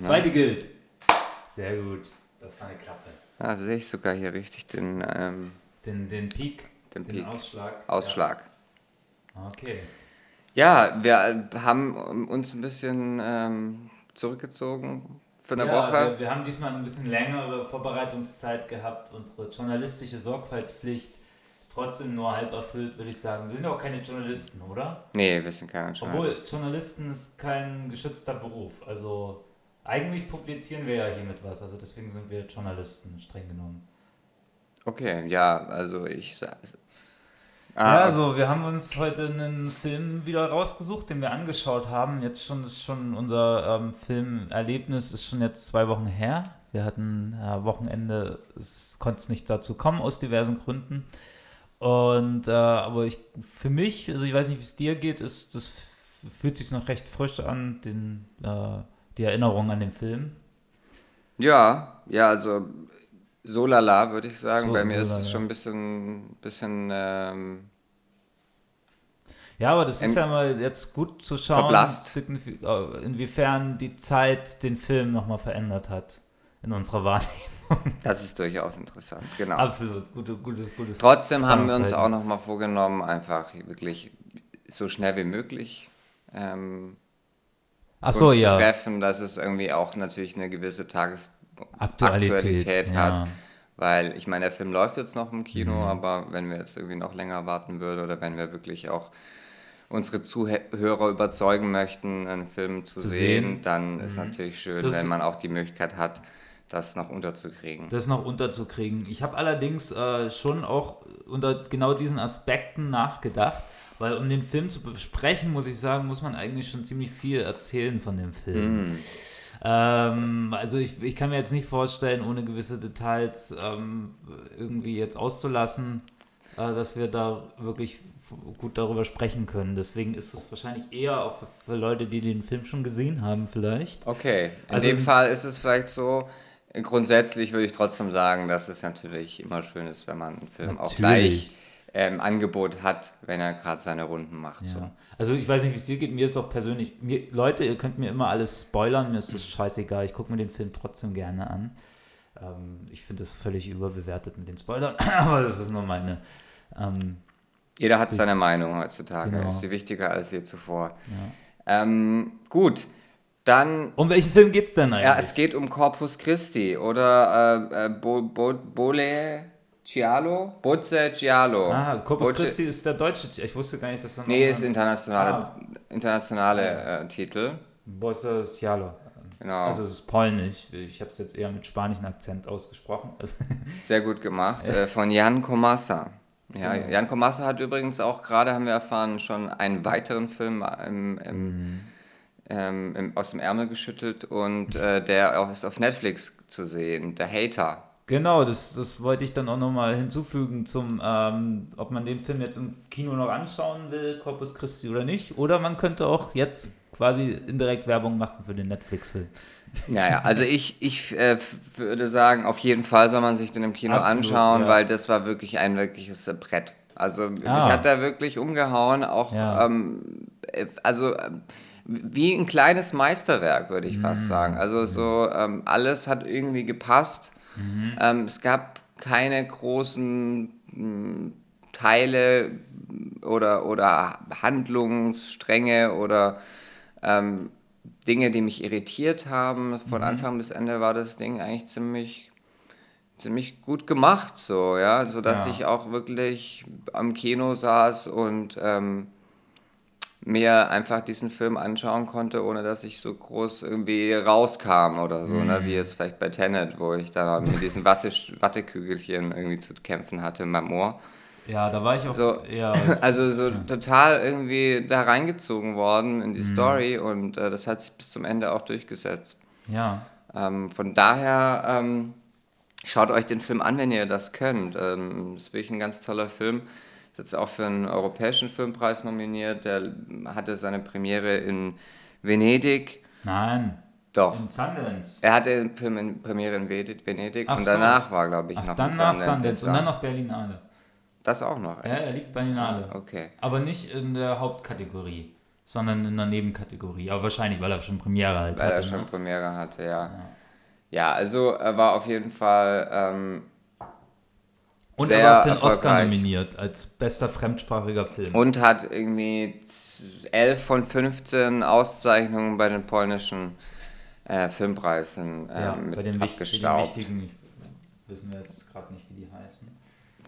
Zweite gilt. Sehr gut. Das war eine Klappe. Ah, sehe ich sogar hier richtig den, ähm, Den, den Peak. den Peak. Ausschlag. Ausschlag. Ja. Okay. Ja, wir haben uns ein bisschen ähm, zurückgezogen für eine ja, Woche. Wir, wir haben diesmal ein bisschen längere Vorbereitungszeit gehabt. Unsere journalistische Sorgfaltspflicht trotzdem nur halb erfüllt, würde ich sagen. Wir sind auch keine Journalisten, oder? Nee, wir sind keine Obwohl Journalisten. Journalisten ist kein geschützter Beruf. Also eigentlich publizieren wir ja hiermit was. Also deswegen sind wir Journalisten, streng genommen. Okay, ja, also ich sa- Ja, Ah, also wir haben uns heute einen Film wieder rausgesucht, den wir angeschaut haben. Jetzt schon ist schon unser ähm, Filmerlebnis ist schon jetzt zwei Wochen her. Wir hatten äh, Wochenende, es konnte es nicht dazu kommen aus diversen Gründen. Und äh, aber ich für mich, also ich weiß nicht, wie es dir geht, ist das fühlt sich noch recht frisch an, den äh, die Erinnerung an den Film. ja, ja, also so lala würde ich sagen. So- Bei mir so ist lala. es schon ein bisschen, bisschen ähm, Ja, aber das ist ja mal jetzt gut zu schauen, verblasst. äh, inwiefern die Zeit den Film nochmal verändert hat in unserer Wahrnehmung. das ist durchaus interessant, genau. Absolut, gute, gute, gutes. Trotzdem haben wir uns auch nochmal vorgenommen, einfach wirklich so schnell wie möglich ähm, Ach so, ja. treffen, dass es irgendwie auch natürlich eine gewisse Aktualität, Tagesaktualität ja. hat. Weil ich meine, der Film läuft jetzt noch im Kino, Mhm. aber wenn wir jetzt irgendwie noch länger warten würden oder wenn wir wirklich auch unsere Zuhörer überzeugen möchten, einen Film zu, Zu sehen, sehen. dann ist natürlich schön, Mhm. Das- wenn man auch die Möglichkeit hat, das noch unterzukriegen. Das noch unterzukriegen. Ich habe allerdings äh, schon auch unter genau diesen Aspekten nachgedacht, weil um den Film zu besprechen, muss ich sagen, muss man eigentlich schon ziemlich viel erzählen von dem Film. Mm. Ähm, also ich, ich kann mir jetzt nicht vorstellen, ohne gewisse Details ähm, irgendwie jetzt auszulassen, äh, dass wir da wirklich gut darüber sprechen können. Deswegen ist es wahrscheinlich eher auch für, für Leute, die den Film schon gesehen haben vielleicht. Okay, in Also- dem Fall ist es vielleicht so, grundsätzlich würde ich trotzdem sagen, dass es natürlich immer schön ist, wenn man einen Film auch Natürlich. gleich ähm, Angebot hat, wenn er gerade seine Runden macht. So. Ja. Also ich weiß nicht, wie es dir geht. Mir ist auch persönlich, mir, Leute, ihr könnt mir immer alles spoilern, mir ist das scheißegal. Ich gucke mir den Film trotzdem gerne an. Ähm, ich finde es völlig überbewertet mit den Spoilern, aber das ist nur meine. Ähm, Jeder hat seine Meinung heutzutage, Genau. ist sie wichtiger als je zuvor. Ähm, gut, dann, um welchen Film geht es denn eigentlich? ja, es geht um Corpus Christi oder äh, äh, Bo, Bo, Bole Cialo? Bozze Cialo. ah, Corpus Boce- Christi ist der deutsche. Ich wusste gar nicht, dass er Nee, ist internationale, Ah. internationale äh, Titel. Bosse Cialo. Genau. Also es ist polnisch. Ich habe es jetzt eher mit spanischen Akzent ausgesprochen. Sehr gut gemacht. Äh, von Jan Komasa. Ja, Genau. Jan Komasa hat übrigens auch gerade, haben wir erfahren, schon einen weiteren Film im, im, Mhm. ähm, im, aus dem Ärmel geschüttelt und äh, der auch ist auf Netflix zu sehen, Der Hater. Genau, das, das wollte ich dann auch nochmal hinzufügen zum, ähm, ob man den Film jetzt im Kino noch anschauen will, Corpus Christi oder nicht. Oder man könnte auch jetzt quasi indirekt Werbung machen für den Netflix-Film. Naja, also ich, ich äh, würde sagen, auf jeden Fall soll man sich den im Kino Absolut, anschauen, ja. weil das war wirklich ein wirkliches äh, Brett. Also mich Ah. hat er wirklich umgehauen, auch Ja. ähm, äh, also ähm, wie ein kleines Meisterwerk, würde ich fast sagen. Also so ähm, alles hat irgendwie gepasst. Mhm. Ähm, es gab keine großen mh, Teile oder, oder Handlungsstränge oder ähm, Dinge, die mich irritiert haben. Von Mhm. Anfang bis Ende war das Ding eigentlich ziemlich, ziemlich gut gemacht, so, ja, sodass Ja. ich auch wirklich am Kino saß und ähm, mir einfach diesen Film anschauen konnte, ohne dass ich so groß irgendwie rauskam oder so, ne? Mhm. wie jetzt vielleicht bei Tenet, wo ich da mit diesen Watte, Wattekügelchen irgendwie zu kämpfen hatte in meinem Ohr. Ja, da war ich auch So. eher. Also so total irgendwie da reingezogen worden in die Mhm. Story und äh, das hat sich bis zum Ende auch durchgesetzt. ja. Ähm, von daher ähm, schaut euch den Film an, wenn ihr das könnt. Ähm, ist wirklich ein ganz toller Film. Ist jetzt auch für einen europäischen Filmpreis nominiert. Der hatte seine Premiere in Venedig. Nein, Doch. in Sundance. Er hatte den Film in Premiere in Venedig Ach und so. danach war, glaube ich, Ach, noch dann nach Sundance Sundance und dann noch Berlinale. Das auch noch. Ja, er lief Berlinale. Okay. Aber nicht in der Hauptkategorie. sondern in einer Nebenkategorie. Aber wahrscheinlich, weil er schon Premiere halt Weil hatte. er schon ne? Premiere hatte, ja. Ja, also er war auf jeden Fall. Ähm, Und er war für den Oscar nominiert als bester fremdsprachiger Film. und hat irgendwie 11 von 15 Auszeichnungen bei den polnischen äh, Filmpreisen äh, ja, mit bei den, wichtig, bei den abgestaubt. wichtigen, wissen wir jetzt gerade nicht, wie die heißen.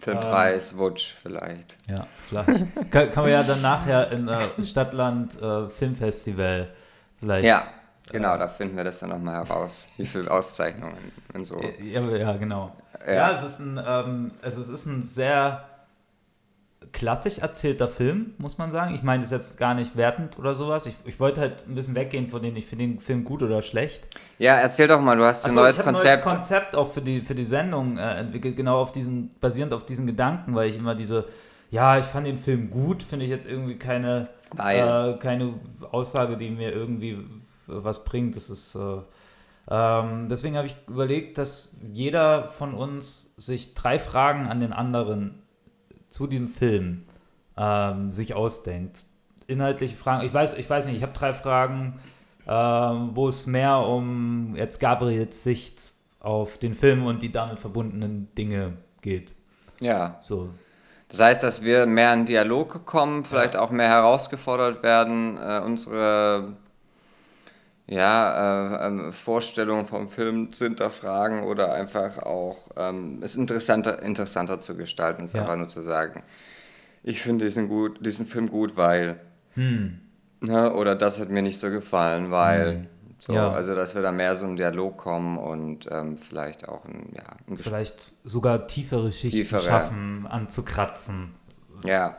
Filmpreis Wutsch vielleicht. Ja, vielleicht. kann, kann man ja dann nachher in äh, Stadtland äh, Filmfestival vielleicht. Ja, genau, da finden wir das dann nochmal heraus, wie viele Auszeichnungen und so. Ja, ja genau. Ja, Ja. es, ist ein, ähm, also es ist ein sehr klassisch erzählter Film, muss man sagen. Ich meine das jetzt gar nicht wertend oder sowas. Ich, ich wollte halt ein bisschen weggehen von denen, ich finde den Film gut oder schlecht. Ja, erzähl doch mal, du hast ein Achso, neues ich Konzept. ein neues Konzept auch für die, für die Sendung äh, entwickelt, genau auf diesen, basierend auf diesen Gedanken, weil ich immer diese, ja, ich fand den Film gut, finde ich jetzt irgendwie keine, äh, keine Aussage, die mir irgendwie was bringt. Das ist, äh, ähm, deswegen habe ich überlegt, dass jeder von uns sich drei Fragen an den anderen zu dem Film ähm, sich ausdenkt. Inhaltliche Fragen. Ich weiß, ich weiß nicht, ich habe drei Fragen, ähm, wo es mehr um jetzt Gabriels Sicht auf den Film und die damit verbundenen Dinge geht. ja, So. das heißt, dass wir mehr in Dialog kommen, vielleicht auch mehr herausgefordert werden, äh, unsere ja, äh, ähm, Vorstellungen vom Film zu hinterfragen oder einfach auch ähm, es interessanter, interessanter zu gestalten, es Ja. einfach nur zu sagen, ich finde diesen, gut, diesen Film gut, weil Hm. Ne? Oder das hat mir nicht so gefallen, weil. So, Ja. Also, dass wir da mehr so im Dialog kommen und ähm, vielleicht auch ein, ja, ein. Vielleicht sogar tiefere Schichten Tiefere. schaffen, anzukratzen. Ja.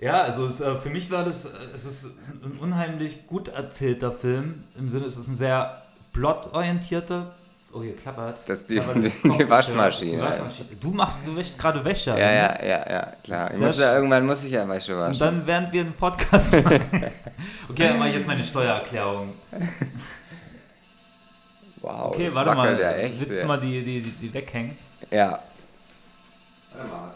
Ja, also es, äh, für mich war das, äh, es ist ein unheimlich gut erzählter Film. Im Sinne, es ist ein sehr plotorientierter. Oh, hier klappert. Das ist die- Klappert das die Kopfhörer. Waschmaschine. Die Waschmaschine. Du machst, du wäschst gerade Wäsche. ja, ja, ja, ja, klar. Ich muss ja, irgendwann muss ich ja Wäsche Und waschen. dann, während wir einen Podcast machen. Okay, dann mache ich jetzt meine Steuererklärung. wow, Okay, das warte mal. ja echt. Willst du mal die, die, die, die weghängen? Ja. Warte mal.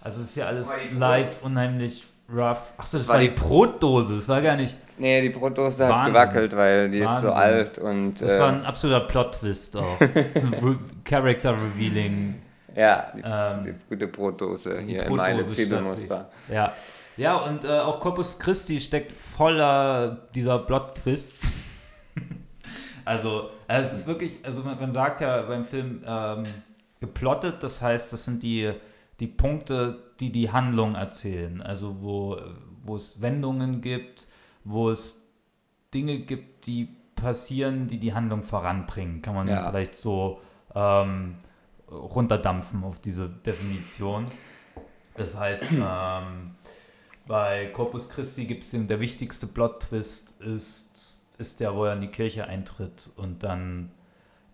Also, es ist ja alles die live, unheimlich rough. Achso, das war war die Brotdose. Das war gar nicht. Nee, die Brotdose hat Wahnsinn. gewackelt, weil die ist so Wahnsinn. alt und. Das äh, war ein absoluter Plot-Twist auch. Das ist ein Re Character Revealing. ja, die, Ähm, die gute Brotdose die hier in meine Brotdose Zwiebelmuster. Ja. Ja, und äh, auch Corpus Christi steckt voller dieser Plot-Twists. also, äh, es ist wirklich, also man, man sagt ja beim Film ähm, geplottet, das heißt, das sind die, die Punkte, die die Handlung erzählen. Also, wo, wo es Wendungen gibt, wo es Dinge gibt, die passieren, die die Handlung voranbringen, kann man Ja. vielleicht so ähm, runterdampfen auf diese Definition. Das heißt, ähm, bei Corpus Christi gibt es den, der wichtigste Plot-Twist ist, ist der, wo er in die Kirche eintritt und dann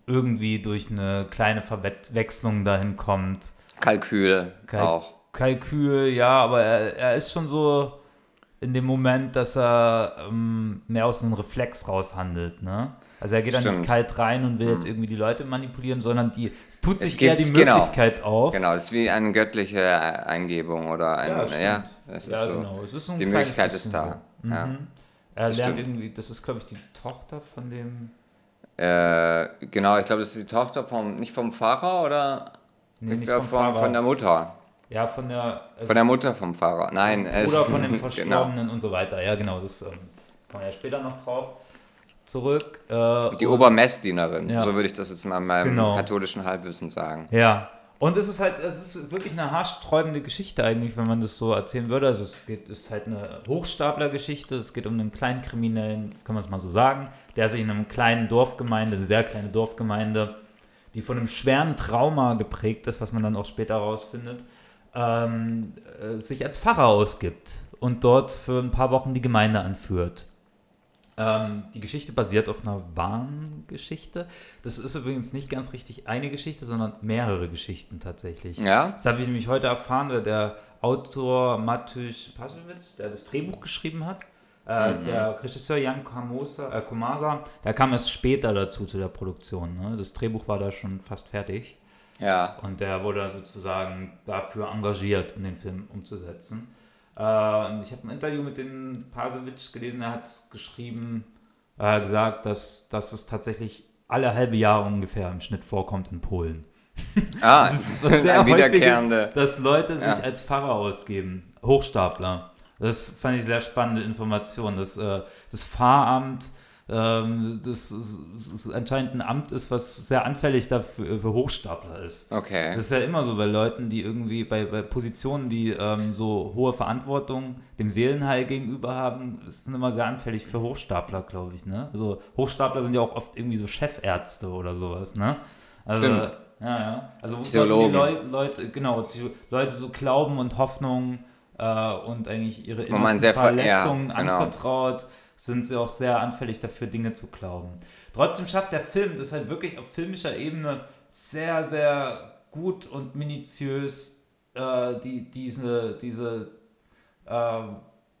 irgendwie durch eine kleine Verwechslung dahin kommt. Kalkül Kalk- auch. Kalkül, ja, aber er, er ist schon so in dem Moment, dass er ähm, mehr aus einem Reflex raushandelt, ne? Also er geht da nicht Stimmt. kalt rein und will jetzt irgendwie die Leute manipulieren, sondern die, es tut Es sich eher die gibt- genau. Möglichkeit auf. Genau, das ist wie eine göttliche Eingebung oder ein. Ja, Ja, stimmt. das ist ja, so. genau. Es ist ein Die Möglichkeit ist da. Ja. Mhm. Er Das lernt stimmt. irgendwie, das ist, glaube ich, die Tochter von dem. Äh, genau, ich glaube, das ist die Tochter vom, nicht vom Pfarrer oder? Nee, ich nicht glaube, vom von, Pfarrer. von der Mutter. Ja, von der. Also Von der Mutter vom Pfarrer. Nein, Oder von dem genau. Verstorbenen und so weiter. Ja, genau. Das ähm, kommen wir ja später noch drauf. Zurück. Äh, Die Obermessdienerin, Ja. so würde ich das jetzt mal in meinem Genau. katholischen Halbwissen sagen. Ja. Und es ist halt, es ist wirklich eine haarsträubende Geschichte eigentlich, wenn man das so erzählen würde. Also es geht, ist halt eine Hochstaplergeschichte. Es geht um einen kleinen Kriminellen, das kann man es mal so sagen, der sich in einem kleinen Dorfgemeinde, eine sehr kleine Dorfgemeinde, die von einem schweren Trauma geprägt ist, was man dann auch später herausfindet, ähm, äh, sich als Pfarrer ausgibt und dort für ein paar Wochen die Gemeinde anführt. Ähm, die Geschichte basiert auf einer wahren Geschichte. Das ist übrigens nicht ganz richtig eine Geschichte, sondern mehrere Geschichten tatsächlich. Ja? Das habe ich nämlich heute erfahren, weil der Autor Mateusz Pasewitz, der das Drehbuch geschrieben hat, äh, der Regisseur Jan Kamosa, äh, Komasa, der kam erst später dazu zu der Produktion. Ne? Das Drehbuch war da schon fast fertig Ja. und der wurde sozusagen dafür engagiert, um den Film umzusetzen. Äh, und ich habe ein Interview mit dem Pasewitsch gelesen, er hat geschrieben, äh, gesagt, dass, dass es tatsächlich alle halbe Jahre ungefähr im Schnitt vorkommt in Polen. Ah, Das ist was sehr ein wiederkehrende. häufiges, dass Leute sich Ja. als Pfarrer ausgeben. Hochstapler. Das fand ich sehr spannende Information. Dass äh, das Pfarramt ähm, das, das, anscheinend ein Amt ist, was sehr anfällig dafür für Hochstapler ist. Okay. Das ist ja immer so bei Leuten, die irgendwie bei, bei Positionen, die ähm, so hohe Verantwortung dem Seelenheil gegenüber haben, sind immer sehr anfällig für Hochstapler, glaube ich. Ne? Also Hochstapler sind ja auch oft irgendwie so Chefärzte oder sowas. Ne? Also, Stimmt. Ja, ja. Also wo Psychologen. die Leu Leute, genau, Leute so Glauben und Hoffnung äh, und eigentlich ihre Wo man innersten sehr ver- ja, Verletzungen genau. anvertraut, sind sie auch sehr anfällig dafür, Dinge zu glauben. Trotzdem schafft der Film das halt wirklich auf filmischer Ebene sehr, sehr gut und minutiös äh, die, diese, diese, äh,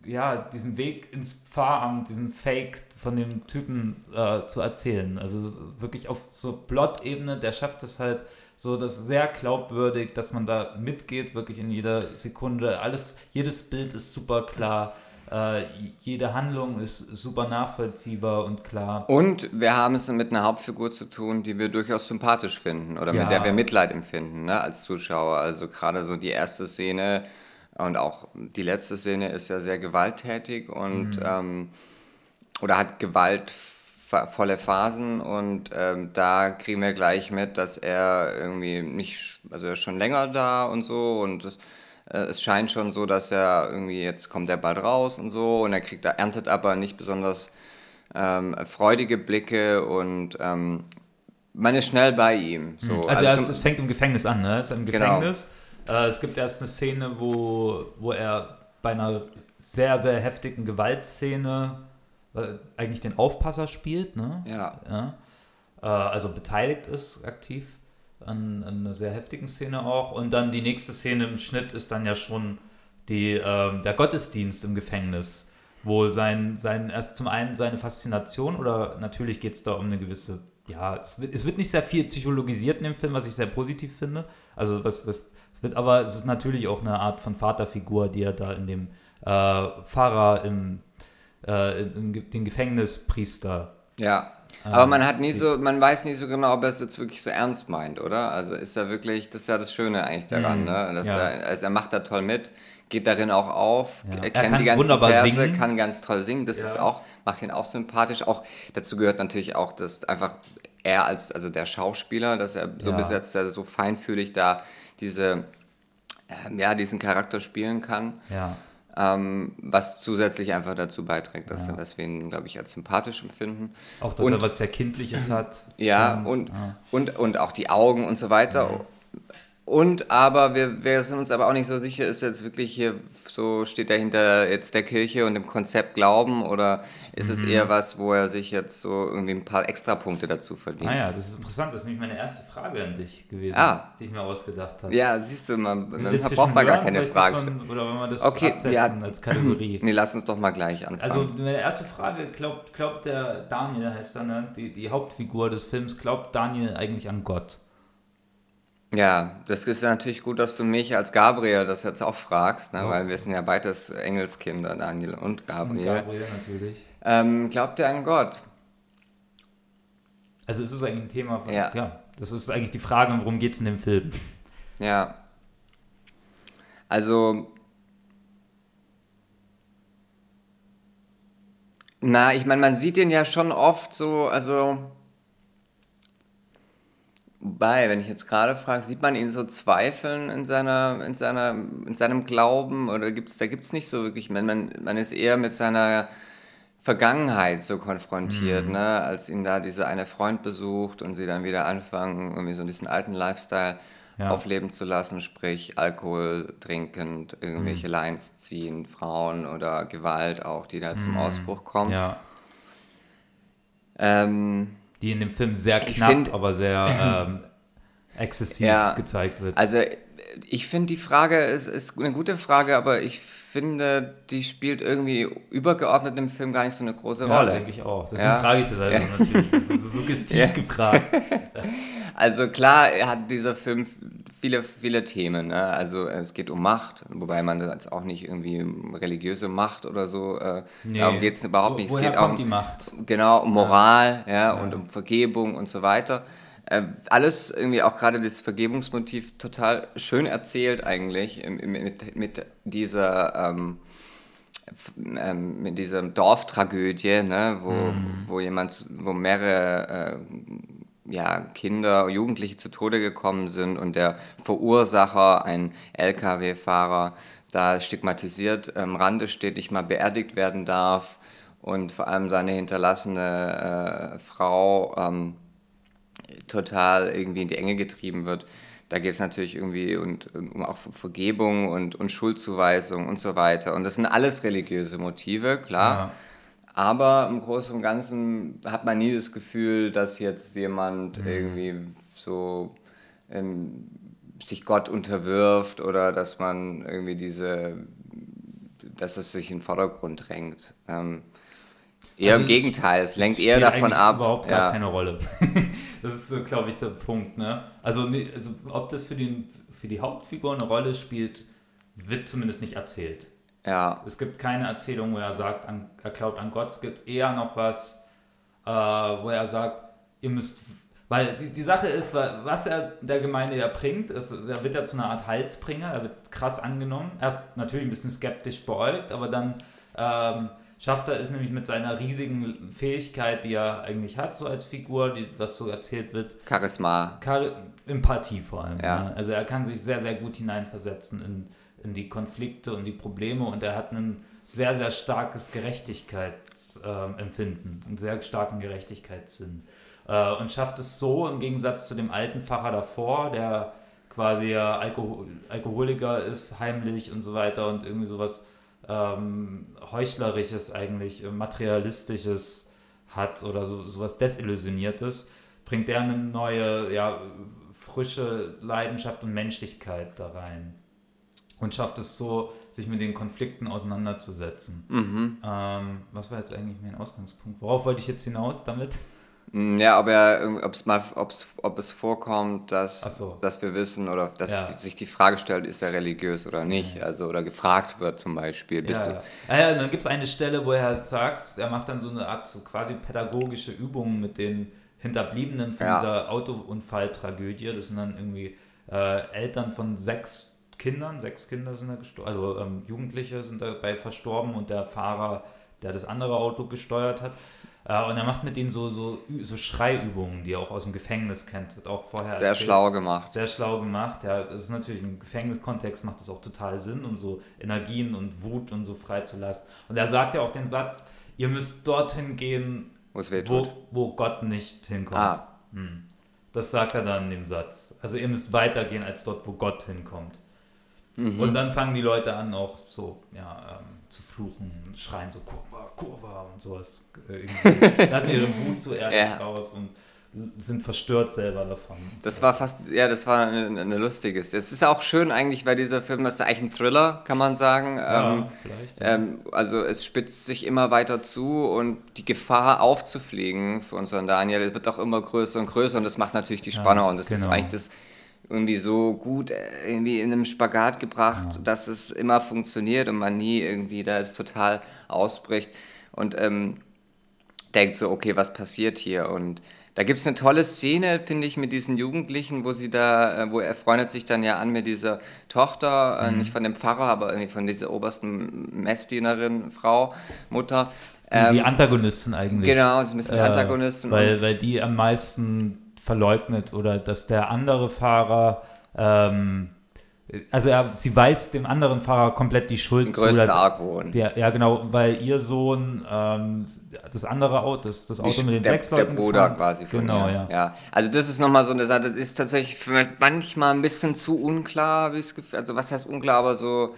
ja, diesen Weg ins Pfarramt, diesen Fake von dem Typen äh, zu erzählen. Also wirklich auf so Plot-Ebene, der schafft es halt so, das sehr glaubwürdig, dass man da mitgeht, wirklich in jeder Sekunde. Alles, jedes Bild ist super klar. Äh, jede Handlung ist super nachvollziehbar und klar. Und wir haben es mit einer Hauptfigur zu tun, die wir durchaus sympathisch finden oder Ja. mit der wir Mitleid empfinden, ne, als Zuschauer. Also gerade so die erste Szene und auch die letzte Szene ist ja sehr gewalttätig und ähm, oder hat gewaltvolle Phasen und ähm, da kriegen wir gleich mit, dass er irgendwie nicht, also er ist schon länger da und so und es, äh, es scheint schon so, dass er irgendwie jetzt kommt er bald raus und so und er kriegt, er erntet aber nicht besonders ähm, freudige Blicke und ähm, man ist schnell bei ihm. So, Also, erst, zum- es fängt im Gefängnis an, ne? Es ist im Genau. Gefängnis. Äh, es gibt erst eine Szene, wo, wo er bei einer sehr, sehr heftigen Gewaltszene äh, eigentlich den Aufpasser spielt, ne? ja, Ja. Äh, also beteiligt ist aktiv an, an einer sehr heftigen Szene auch. Und dann die nächste Szene im Schnitt ist dann ja schon die, ähm, der Gottesdienst im Gefängnis, wo sein, sein erst zum einen seine Faszination oder natürlich geht es da um eine gewisse, ja, es wird, es wird nicht sehr viel psychologisiert in dem Film, was ich sehr positiv finde. Also was, was wird, aber es ist natürlich auch eine Art von Vaterfigur, die er da in dem äh, Pfarrer im, äh, in, in, den Gefängnispriester ja. Aber Ähm, man hat nie sieht. so, man weiß nie so genau, ob er es jetzt wirklich so ernst meint, oder? Also ist er wirklich, das ist ja das Schöne eigentlich daran, Mhm, ne? Dass ja. er, also er macht da toll mit, geht darin auch auf, Ja. er Er kennt kann die ganzen wunderbar Verse, singen. kann ganz toll singen, das Ja. ist auch, macht ihn auch sympathisch. Auch dazu gehört natürlich auch, dass einfach er als, also der Schauspieler, dass er so Ja. besetzt, dass er so feinfühlig da diese, ähm, ja, diesen Charakter spielen kann. Ja. Ähm, was zusätzlich einfach dazu beiträgt, dass, Ja. dass wir ihn, glaube ich, als sympathisch empfinden. Auch, dass Und- er was sehr Kindliches hat. Ja, und, ja. Und, und auch die Augen und so weiter. Und aber wir, wir sind uns aber auch nicht so sicher, ist jetzt wirklich hier so, steht dahinter jetzt der Kirche und dem Konzept Glauben oder ist Mhm. es eher was, wo er sich jetzt so irgendwie ein paar Extrapunkte dazu verdient? Ah ja, das ist interessant. Das ist nämlich meine erste Frage an dich gewesen, Ah. die ich mir ausgedacht habe. Ja, siehst du, man, dann braucht man gar hören? keine Frage. Schon, oder wollen wir das Okay, ja. als Kategorie? Nee, lass uns doch mal gleich anfangen. Also meine erste Frage, glaubt, glaubt der Daniel, heißt er, ne? die, die Hauptfigur des Films, glaubt Daniel eigentlich an Gott? Ja, das ist ja natürlich gut, dass du mich als Gabriel das jetzt auch fragst, ne, Ja. weil wir sind ja beides Engelskinder, Daniel und Und Gabriel. Gabriel natürlich. Ähm, glaubt ihr an Gott? Also ist es eigentlich ein Thema von, Ja. ja, das ist eigentlich die Frage, worum geht es in dem Film? Ja. Also. Na, ich meine, man sieht den ja schon oft so, also. Wobei, wenn ich jetzt gerade frage, sieht man ihn so zweifeln in seiner, in seiner, in seinem Glauben? Oder gibt's, da gibt es nicht so wirklich, man, man, man ist eher mit seiner Vergangenheit so konfrontiert, ne, als ihn da dieser eine Freund besucht und sie dann wieder anfangen, irgendwie so diesen alten Lifestyle Ja. aufleben zu lassen, sprich Alkohol trinkend, irgendwelche Lines ziehen, Frauen oder Gewalt auch, die da zum Ausbruch kommt. Ja, Ähm, die in dem Film sehr knapp, find- aber sehr ähm, exzessiv Ja. gezeigt wird. Also ich finde die Frage ist, ist eine gute Frage, aber ich finde, die spielt irgendwie übergeordnet im Film gar nicht so eine große ja, Rolle. denke ich auch. Deswegen Ja. frage ich das also natürlich. Das ist suggestiv Ja. gefragt. Also klar, hat dieser Film viele, viele Themen. Ne? Also es geht um Macht, wobei man das auch nicht irgendwie religiöse Macht oder so, äh, nee. darum geht es überhaupt nicht. Wo, woher es geht kommt um, die Macht? Genau, um Moral ja. ja, und um Vergebung und so weiter. Äh, alles irgendwie auch gerade das Vergebungsmotiv total schön erzählt eigentlich mit, mit dieser ähm, ähm, mit dieser Dorftragödie, ne, wo, mhm. wo jemand, wo mehrere äh, ja, Kinder, Jugendliche zu Tode gekommen sind und der Verursacher, ein Lkw-Fahrer, da stigmatisiert am Rande steht, nicht mal beerdigt werden darf und vor allem seine hinterlassene äh, Frau ähm, total irgendwie in die Enge getrieben wird. Da geht es natürlich irgendwie und, um auch Vergebung und, und Schuldzuweisung und so weiter. Und das sind alles religiöse Motive, klar. Ja. Aber im Großen und Ganzen hat man nie das Gefühl, dass jetzt jemand mhm. irgendwie so ähm, sich Gott unterwirft oder dass man irgendwie diese, dass es sich in den Vordergrund drängt. Ähm, eher also im Gegenteil, es lenkt eher davon ab. überhaupt gar ja. keine Rolle. Das ist, so, glaube ich, der Punkt. Ne? Also, also, ob das für die, für die Hauptfigur eine Rolle spielt, wird zumindest nicht erzählt. Ja. Es gibt keine Erzählung, wo er sagt, an, er glaubt an Gott. Es gibt eher noch was, äh, wo er sagt, ihr müsst. Weil die, die Sache ist, was er der Gemeinde ja bringt, ist, er wird ja zu einer Art Halsbringer, er wird krass angenommen. Erst natürlich ein bisschen skeptisch beäugt, aber dann. Ähm, Schafter ist nämlich mit seiner riesigen Fähigkeit, die er eigentlich hat, so als Figur, die, was so erzählt wird. Charisma. Char Empathie vor allem. Ja. Ne? Also er kann sich sehr, sehr gut hineinversetzen in, in die Konflikte und die Probleme und er hat ein sehr, sehr starkes Gerechtigkeitsempfinden, äh, einen sehr starken Gerechtigkeitssinn. Äh, und schafft es so, im Gegensatz zu dem alten Pfarrer davor, der quasi Alkohol Alkoholiker ist, heimlich und so weiter und irgendwie sowas ähm, Heuchlerisches eigentlich, äh, Materialistisches hat oder so, sowas Desillusioniertes, bringt er eine neue, ja, frische Leidenschaft und Menschlichkeit da rein. Und schafft es so, sich mit den Konflikten auseinanderzusetzen. Mhm. Ähm, was war jetzt eigentlich mein Ausgangspunkt? Worauf wollte ich jetzt hinaus damit? Mm, ja, ob, er, ob's mal, ob's, ob es vorkommt, dass, so. dass wir wissen oder dass ja. sich die Frage stellt, ist er religiös oder nicht, also oder gefragt wird zum Beispiel, bist ja, du... Ja, ah ja dann gibt es eine Stelle, wo er sagt, er macht dann so eine Art so quasi pädagogische Übungen mit den Hinterbliebenen von ja. dieser Autounfalltragödie, das sind dann irgendwie äh, Eltern von sechs Kindern, sechs Kinder sind da gestorben, also ähm, Jugendliche sind dabei verstorben und der Fahrer, der das andere Auto gesteuert hat. Äh, und er macht mit ihnen so, so, so Schreiübungen, die er auch aus dem Gefängnis kennt, wird auch vorher Sehr erzählt. schlau gemacht. Sehr schlau gemacht, ja. Das ist natürlich im Gefängniskontext macht das auch total Sinn, um so Energien und Wut und so freizulassen. Und er sagt ja auch den Satz, ihr müsst dorthin gehen, wo, wo Gott nicht hinkommt. Ah. Hm. Das sagt er dann in dem Satz. Also ihr müsst weitergehen als dort, wo Gott hinkommt. Mhm. Und dann fangen die Leute an, auch so, ja, ähm, zu fluchen, schreien so Kurva, Kurva und sowas. Äh, lassen ihre Wut so ehrlich ja. raus und sind verstört selber davon. Das so. war fast, ja, das war eine, eine lustiges. Es ist auch schön eigentlich, weil dieser Film, das ist eigentlich ein Thriller, kann man sagen. Ja, ähm, vielleicht. Ja. Ähm, also es spitzt sich immer weiter zu und die Gefahr aufzufliegen für unseren Daniel, wird auch immer größer und größer und das macht natürlich die Spannung und das genau. ist eigentlich das irgendwie so gut äh, irgendwie in einem Spagat gebracht, ja. dass es immer funktioniert und man nie irgendwie da jetzt total ausbricht und ähm, denkt so, okay, was passiert hier? Und da gibt es eine tolle Szene, finde ich, mit diesen Jugendlichen, wo sie da, äh, wo er freundet sich dann ja an mit dieser Tochter, äh, mhm. nicht von dem Pfarrer, aber irgendwie von dieser obersten Messdienerin, Frau, Mutter. Die, die ähm, Antagonisten eigentlich. Genau, sie müssen äh, Antagonisten. Weil, weil die am meisten verleugnet oder dass der andere Fahrer, ähm, also er, sie weist dem anderen Fahrer komplett die Schuld Den zu. Größten Argwohn. Der, ja, genau, weil ihr Sohn ähm, das andere Auto, das, das Auto die, mit den der, sechs Leuten Der Bruder gefahren. quasi von genau, ja. ja. Also das ist nochmal so eine Sache, das ist tatsächlich manchmal ein bisschen zu unklar. Also was heißt unklar, aber so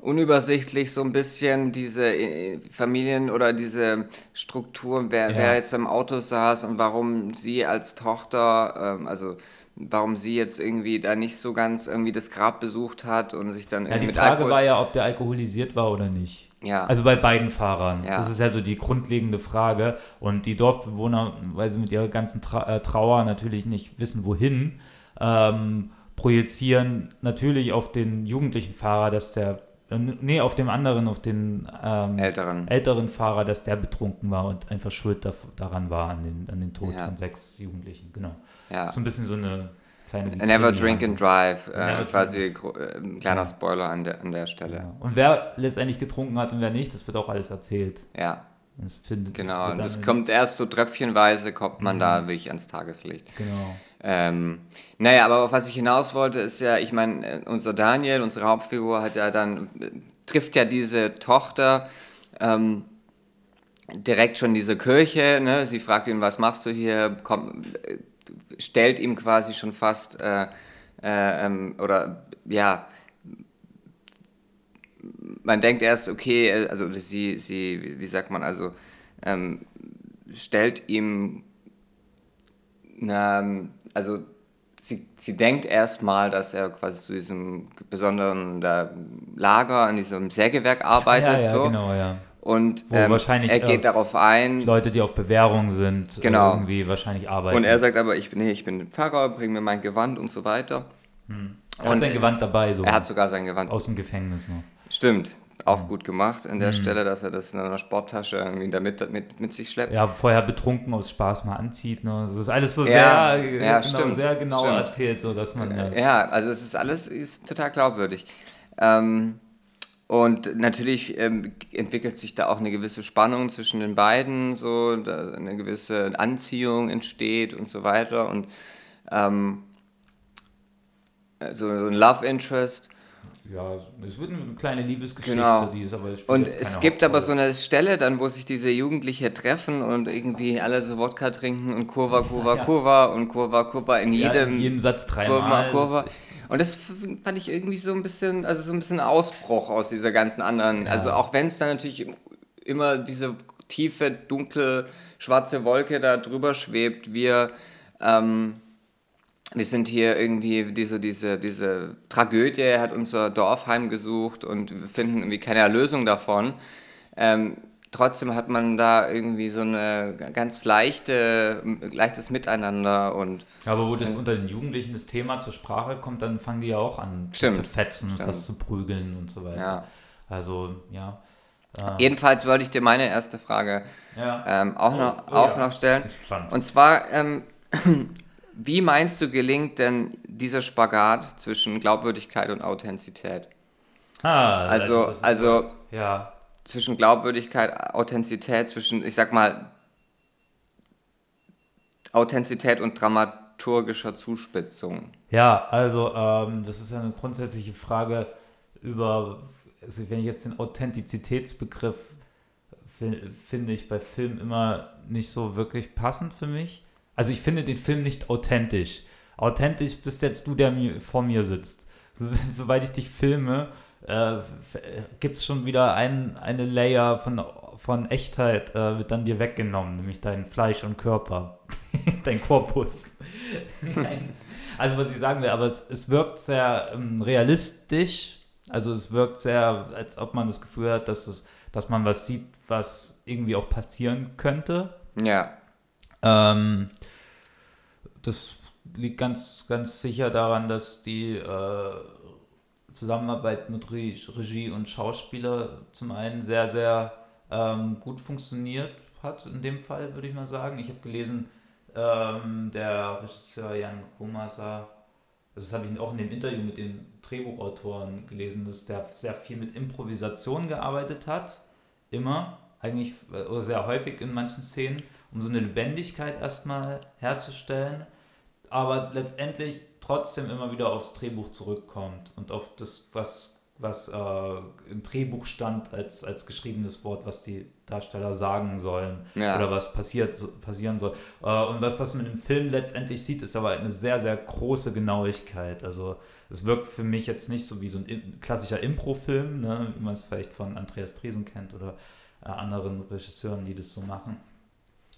unübersichtlich so ein bisschen diese äh, Familien oder diese Strukturen, wer, ja. wer jetzt im Auto saß und warum sie als Tochter, ähm, also warum sie jetzt irgendwie da nicht so ganz irgendwie das Grab besucht hat und sich dann irgendwie ja, die Frage Alkohol war ja, ob der alkoholisiert war oder nicht. Ja. Also bei beiden Fahrern. Ja. Das ist ja so die grundlegende Frage. Und die Dorfbewohner, weil sie mit ihrer ganzen Tra äh, Trauer natürlich nicht wissen, wohin, ähm, projizieren natürlich auf den jugendlichen Fahrer, dass der, nee, auf dem anderen, auf den ähm, älteren. älteren Fahrer, dass der betrunken war und einfach schuld daran war, an den, an den Tod ja. von sechs Jugendlichen. Genau. Ja. So ein bisschen so eine kleine. Never Drink and Drive, äh, quasi äh, kleiner Spoiler an der, an der Stelle. Ja. Und wer letztendlich getrunken hat und wer nicht, das wird auch alles erzählt. Ja. Das findet, genau, und das kommt erst so tröpfchenweise, kommt man mhm. da wirklich ans Tageslicht. Genau. Ähm, naja, aber auf was ich hinaus wollte, ist ja, ich meine, äh, unser Daniel, unsere Hauptfigur, hat ja dann, äh, trifft ja diese Tochter ähm, direkt schon diese Kirche, ne? sie fragt ihn, was machst du hier, Komm, äh, stellt ihm quasi schon fast, äh, äh, ähm, oder ja, man denkt erst, okay, also sie, sie wie sagt man, also ähm, stellt ihm, na, also sie, sie denkt erstmal, dass er quasi zu diesem besonderen Lager, an diesem Sägewerk arbeitet. Ja, ja, so. genau, ja. Und ähm, er geht darauf ein. Leute, die auf Bewährung sind, äh, genau. irgendwie wahrscheinlich arbeiten. Und er sagt aber, ich bin, nee, ich bin Pfarrer, bring mir mein Gewand und so weiter. Hm. Er und hat sein Gewand dabei. So er hat sogar sein Gewand. Aus dem Gefängnis noch. Stimmt. Auch gut gemacht an der mhm. Stelle, dass er das in einer Sporttasche irgendwie damit mit, mit sich schleppt. Ja, vorher betrunken aus Spaß mal anzieht. Ne? Das ist alles so ja, sehr, ja, genau, stimmt, sehr genau stimmt. erzählt, so dass man. Ja, ja, also es ist alles ist total glaubwürdig. Ähm, und natürlich ähm, entwickelt sich da auch eine gewisse Spannung zwischen den beiden, so eine gewisse Anziehung entsteht und so weiter. Und ähm, so, so ein Love Interest. Ja, es wird eine kleine Liebesgeschichte, genau. die ist aber Und es gibt aber so eine Stelle dann, wo sich diese Jugendlichen treffen und irgendwie alle so Wodka trinken und Kurva, Kurva, ja. Kurva und Kurva, Kurva in jedem, ja, in jedem Satz dreimal. Kurva, Kurva. Und das fand ich irgendwie so ein bisschen, also so ein bisschen Ausbruch aus dieser ganzen anderen. Ja. Also auch wenn es dann natürlich immer diese tiefe, dunkle, schwarze Wolke da drüber schwebt, wir, ähm, wir sind hier irgendwie, diese, diese, diese Tragödie hat unser Dorf heimgesucht und wir finden irgendwie keine Erlösung davon. Ähm, trotzdem hat man da irgendwie so eine ganz leichte, leichtes Miteinander und. Aber wo das unter den Jugendlichen das Thema zur Sprache kommt, dann fangen die ja auch an stimmt, zu fetzen und fast zu prügeln und so weiter. Ja. Also, ja. Äh, Jedenfalls wollte ich dir meine erste Frage ja. ähm, auch, oh, noch, oh, auch ja. noch stellen. Und zwar, ähm, wie meinst du, gelingt denn dieser Spagat zwischen Glaubwürdigkeit und Authentizität? Ah, also, also, also ja zwischen Glaubwürdigkeit, Authentizität, zwischen, ich sag mal, Authentizität und dramaturgischer Zuspitzung? Ja, also ähm, das ist ja eine grundsätzliche Frage über, also wenn ich jetzt den Authentizitätsbegriff finde ich bei Filmen immer nicht so wirklich passend für mich. Also ich finde den Film nicht authentisch. Authentisch bist jetzt du, der vor mir sitzt. So, soweit ich dich filme, äh, gibt es schon wieder ein, eine Layer von, von Echtheit, äh, wird dann dir weggenommen, nämlich dein Fleisch und Körper, dein Korpus. also was ich sagen will, aber es, es wirkt sehr ähm, realistisch, also es wirkt sehr, als ob man das Gefühl hat, dass, es, dass man was sieht, was irgendwie auch passieren könnte. Ja. Ähm, das liegt ganz, ganz sicher daran, dass die äh, Zusammenarbeit mit Regie und Schauspieler zum einen sehr, sehr ähm, gut funktioniert hat, in dem Fall, würde ich mal sagen. Ich habe gelesen, ähm, der Regisseur Jan Komasa, das habe ich auch in dem Interview mit den Drehbuchautoren gelesen, dass der sehr viel mit Improvisation gearbeitet hat. Immer, eigentlich, äh, oder sehr häufig in manchen Szenen, um so eine Lebendigkeit erstmal herzustellen. Aber letztendlich trotzdem immer wieder aufs Drehbuch zurückkommt und auf das, was, was äh, im Drehbuch stand als, als geschriebenes Wort, was die Darsteller sagen sollen ja. oder was passiert, passieren soll. Äh, und was, was man im Film letztendlich sieht, ist aber eine sehr, sehr große Genauigkeit. Also es wirkt für mich jetzt nicht so wie so ein klassischer Impro-Film, ne, wie man es vielleicht von Andreas Dresen kennt oder äh, anderen Regisseuren, die das so machen,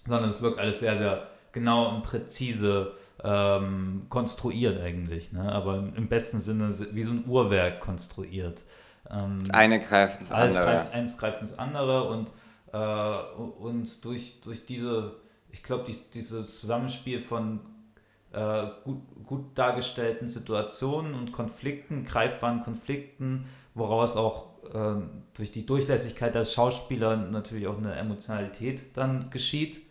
sondern es wirkt alles sehr, sehr genau und präzise ähm, konstruiert eigentlich, ne? aber im besten Sinne wie so ein Uhrwerk konstruiert. Ähm, Eine greift ins andere. Greift, eins greift ins andere und, äh, und durch, durch diese, ich glaube, dies, dieses Zusammenspiel von äh, gut, gut dargestellten Situationen und Konflikten, greifbaren Konflikten, woraus auch äh, durch die Durchlässigkeit der Schauspieler natürlich auch eine Emotionalität dann geschieht,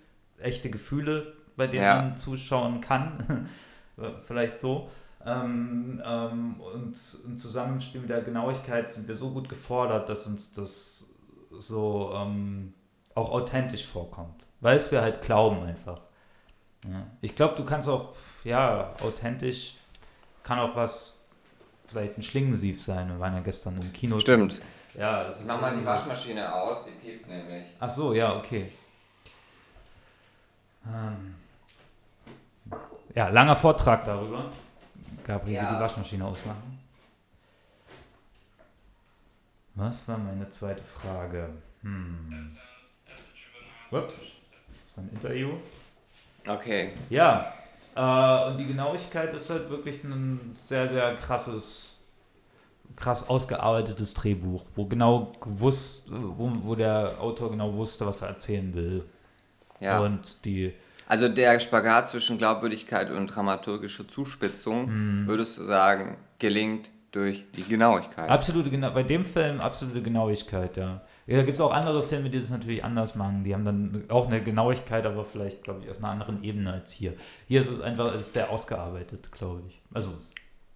echte Gefühle, bei denen Ja. man zuschauen kann, vielleicht so. Ähm, ähm, und im Zusammenspiel mit der Genauigkeit sind wir so gut gefordert, dass uns das so ähm, auch authentisch vorkommt, weil es wir halt glauben einfach. Ja. Ich glaube, du kannst auch, ja, authentisch kann auch was, vielleicht ein Schlingensief sein. Wir waren ja gestern im Kino. Stimmt. Ja, das ist Mach mal die Waschmaschine aus, die piept nämlich. Ach so, ja, okay. Ähm. Ja, langer Vortrag darüber. Gabriel, Ja. die Waschmaschine ausmachen. Was war meine zweite Frage? Hm. Ups, das war ein Interview. Okay. Ja, äh, und die Genauigkeit ist halt wirklich ein sehr, sehr krasses, krass ausgearbeitetes Drehbuch, wo genau gewusst, wo, wo der Autor genau wusste, was er erzählen will. Ja. Und die, Also der Spagat zwischen Glaubwürdigkeit und dramaturgischer Zuspitzung, Mhm. würdest du sagen, gelingt durch die Genauigkeit. absolute Gena bei dem Film absolute Genauigkeit, ja. ja da gibt es auch andere Filme, die das natürlich anders machen. Die haben dann auch eine Genauigkeit, aber vielleicht, glaube ich, auf einer anderen Ebene als hier. Hier ist es einfach ist sehr ausgearbeitet, glaube ich. Also,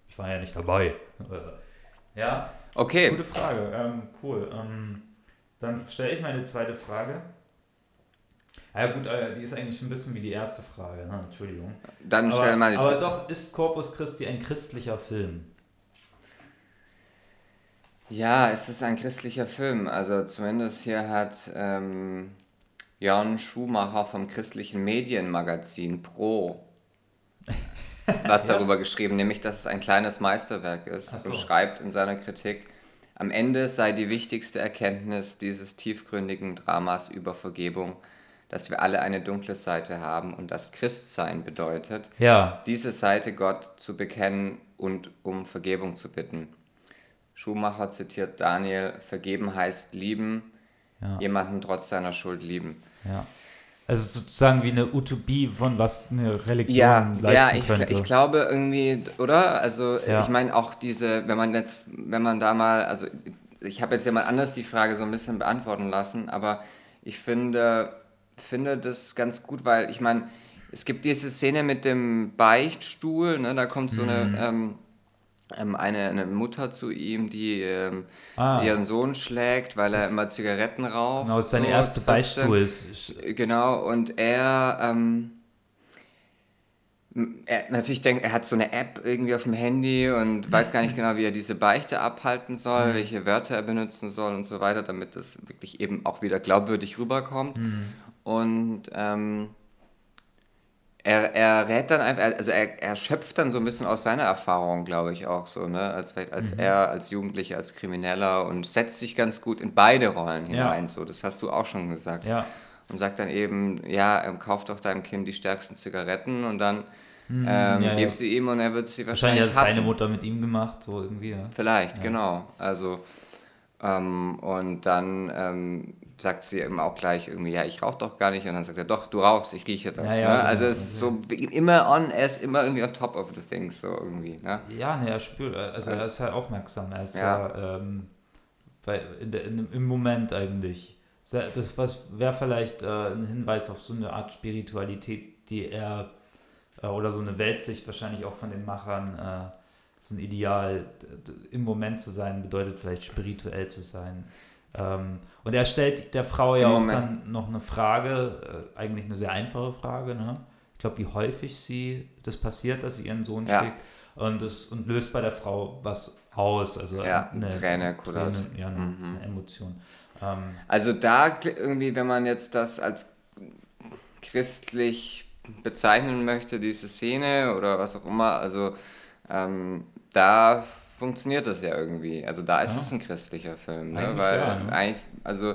ich war ja nicht dabei. Äh, Ja, Okay, Gute Frage, ähm, cool. Ähm, dann stelle ich meine zweite Frage. Ja gut, äh, die ist eigentlich ein bisschen wie die erste Frage, ne? Entschuldigung. dann stell mal die aber dritte. doch, ist Corpus Christi ein christlicher Film? Ja, es ist ein christlicher Film. Also zumindest hier hat ähm, Jan Schumacher vom christlichen Medienmagazin Pro was Ja. darüber geschrieben, nämlich dass es ein kleines Meisterwerk ist Ach so. und schreibt in seiner Kritik, am Ende sei die wichtigste Erkenntnis dieses tiefgründigen Dramas über Vergebung, dass wir alle eine dunkle Seite haben und das Christsein bedeutet, Ja, diese Seite Gott zu bekennen und um Vergebung zu bitten. Schumacher zitiert Daniel, vergeben heißt lieben, Ja. jemanden trotz seiner Schuld lieben. ja. Also sozusagen wie eine Utopie von was eine Religion Ja, leisten ja ich, könnte. ich glaube irgendwie, oder? Also Ja. ich meine auch diese, wenn man jetzt, wenn man da mal, also ich habe jetzt jemand anders die Frage so ein bisschen beantworten lassen, aber ich finde, finde das ganz gut, weil ich meine, es gibt diese Szene mit dem Beichtstuhl, ne, da kommt so Mhm. eine, ähm, ähm, eine, eine Mutter zu ihm, die ähm, Ah. ihren Sohn schlägt, weil er immer Zigaretten raucht. genau, ist seine so erste 14. Beistuhl. Ist, Genau, und er, ähm, er natürlich denkt, er hat so eine App irgendwie auf dem Handy und weiß gar nicht genau, wie er diese Beichte abhalten soll, welche Wörter er benutzen soll und so weiter, damit das wirklich eben auch wieder glaubwürdig rüberkommt. Und ähm, er, er rät dann einfach, also er, er schöpft dann so ein bisschen aus seiner Erfahrung, glaube ich, auch so, ne? Als, als er, als Jugendlicher, als Krimineller und setzt sich ganz gut in beide Rollen Ja. hinein. So, das hast du auch schon gesagt ja, und sagt dann eben, ja, ähm, kauf doch deinem Kind die stärksten Zigaretten und dann ähm, Hm, ja, ja. gib sie ihm und er wird sie wahrscheinlich wahrscheinlich, hat es seine hassen. Mutter mit ihm gemacht, so irgendwie, ja. Vielleicht, genau. Also ähm, und dann ähm, sagt sie eben auch gleich irgendwie, ja, ich rauche doch gar nicht und dann sagt er, doch, du rauchst, ich rieche das. Ja, ja, ne? genau. Also es ist so immer on, er ist immer irgendwie on top of the things, so irgendwie. Ne? Ja, ne, er spürt, also er ist halt aufmerksam, er ist Ja. ja, ähm, bei, in der, in, im Moment eigentlich. Das was wäre vielleicht äh, ein Hinweis auf so eine Art Spiritualität, die er äh, oder so eine Weltsicht wahrscheinlich auch von den Machern, äh, so ein Ideal, im Moment zu sein, bedeutet vielleicht spirituell zu sein. Ähm, und er stellt der Frau ja Im auch Moment. dann noch eine Frage, äh, eigentlich eine sehr einfache Frage, ne? Ich glaube, wie häufig sie das passiert, dass sie ihren Sohn Ja. schlägt und, das, und löst bei der Frau was aus. Also Ja, eine Träne. Träne, ja, eine, Mhm. eine Emotion. Ähm, Also da irgendwie, wenn man jetzt das als christlich bezeichnen möchte, diese Szene oder was auch immer, also ähm, da funktioniert das ja irgendwie. Also da ist Ja. es ein christlicher Film, ne? Eigentlich Weil ja, ne? also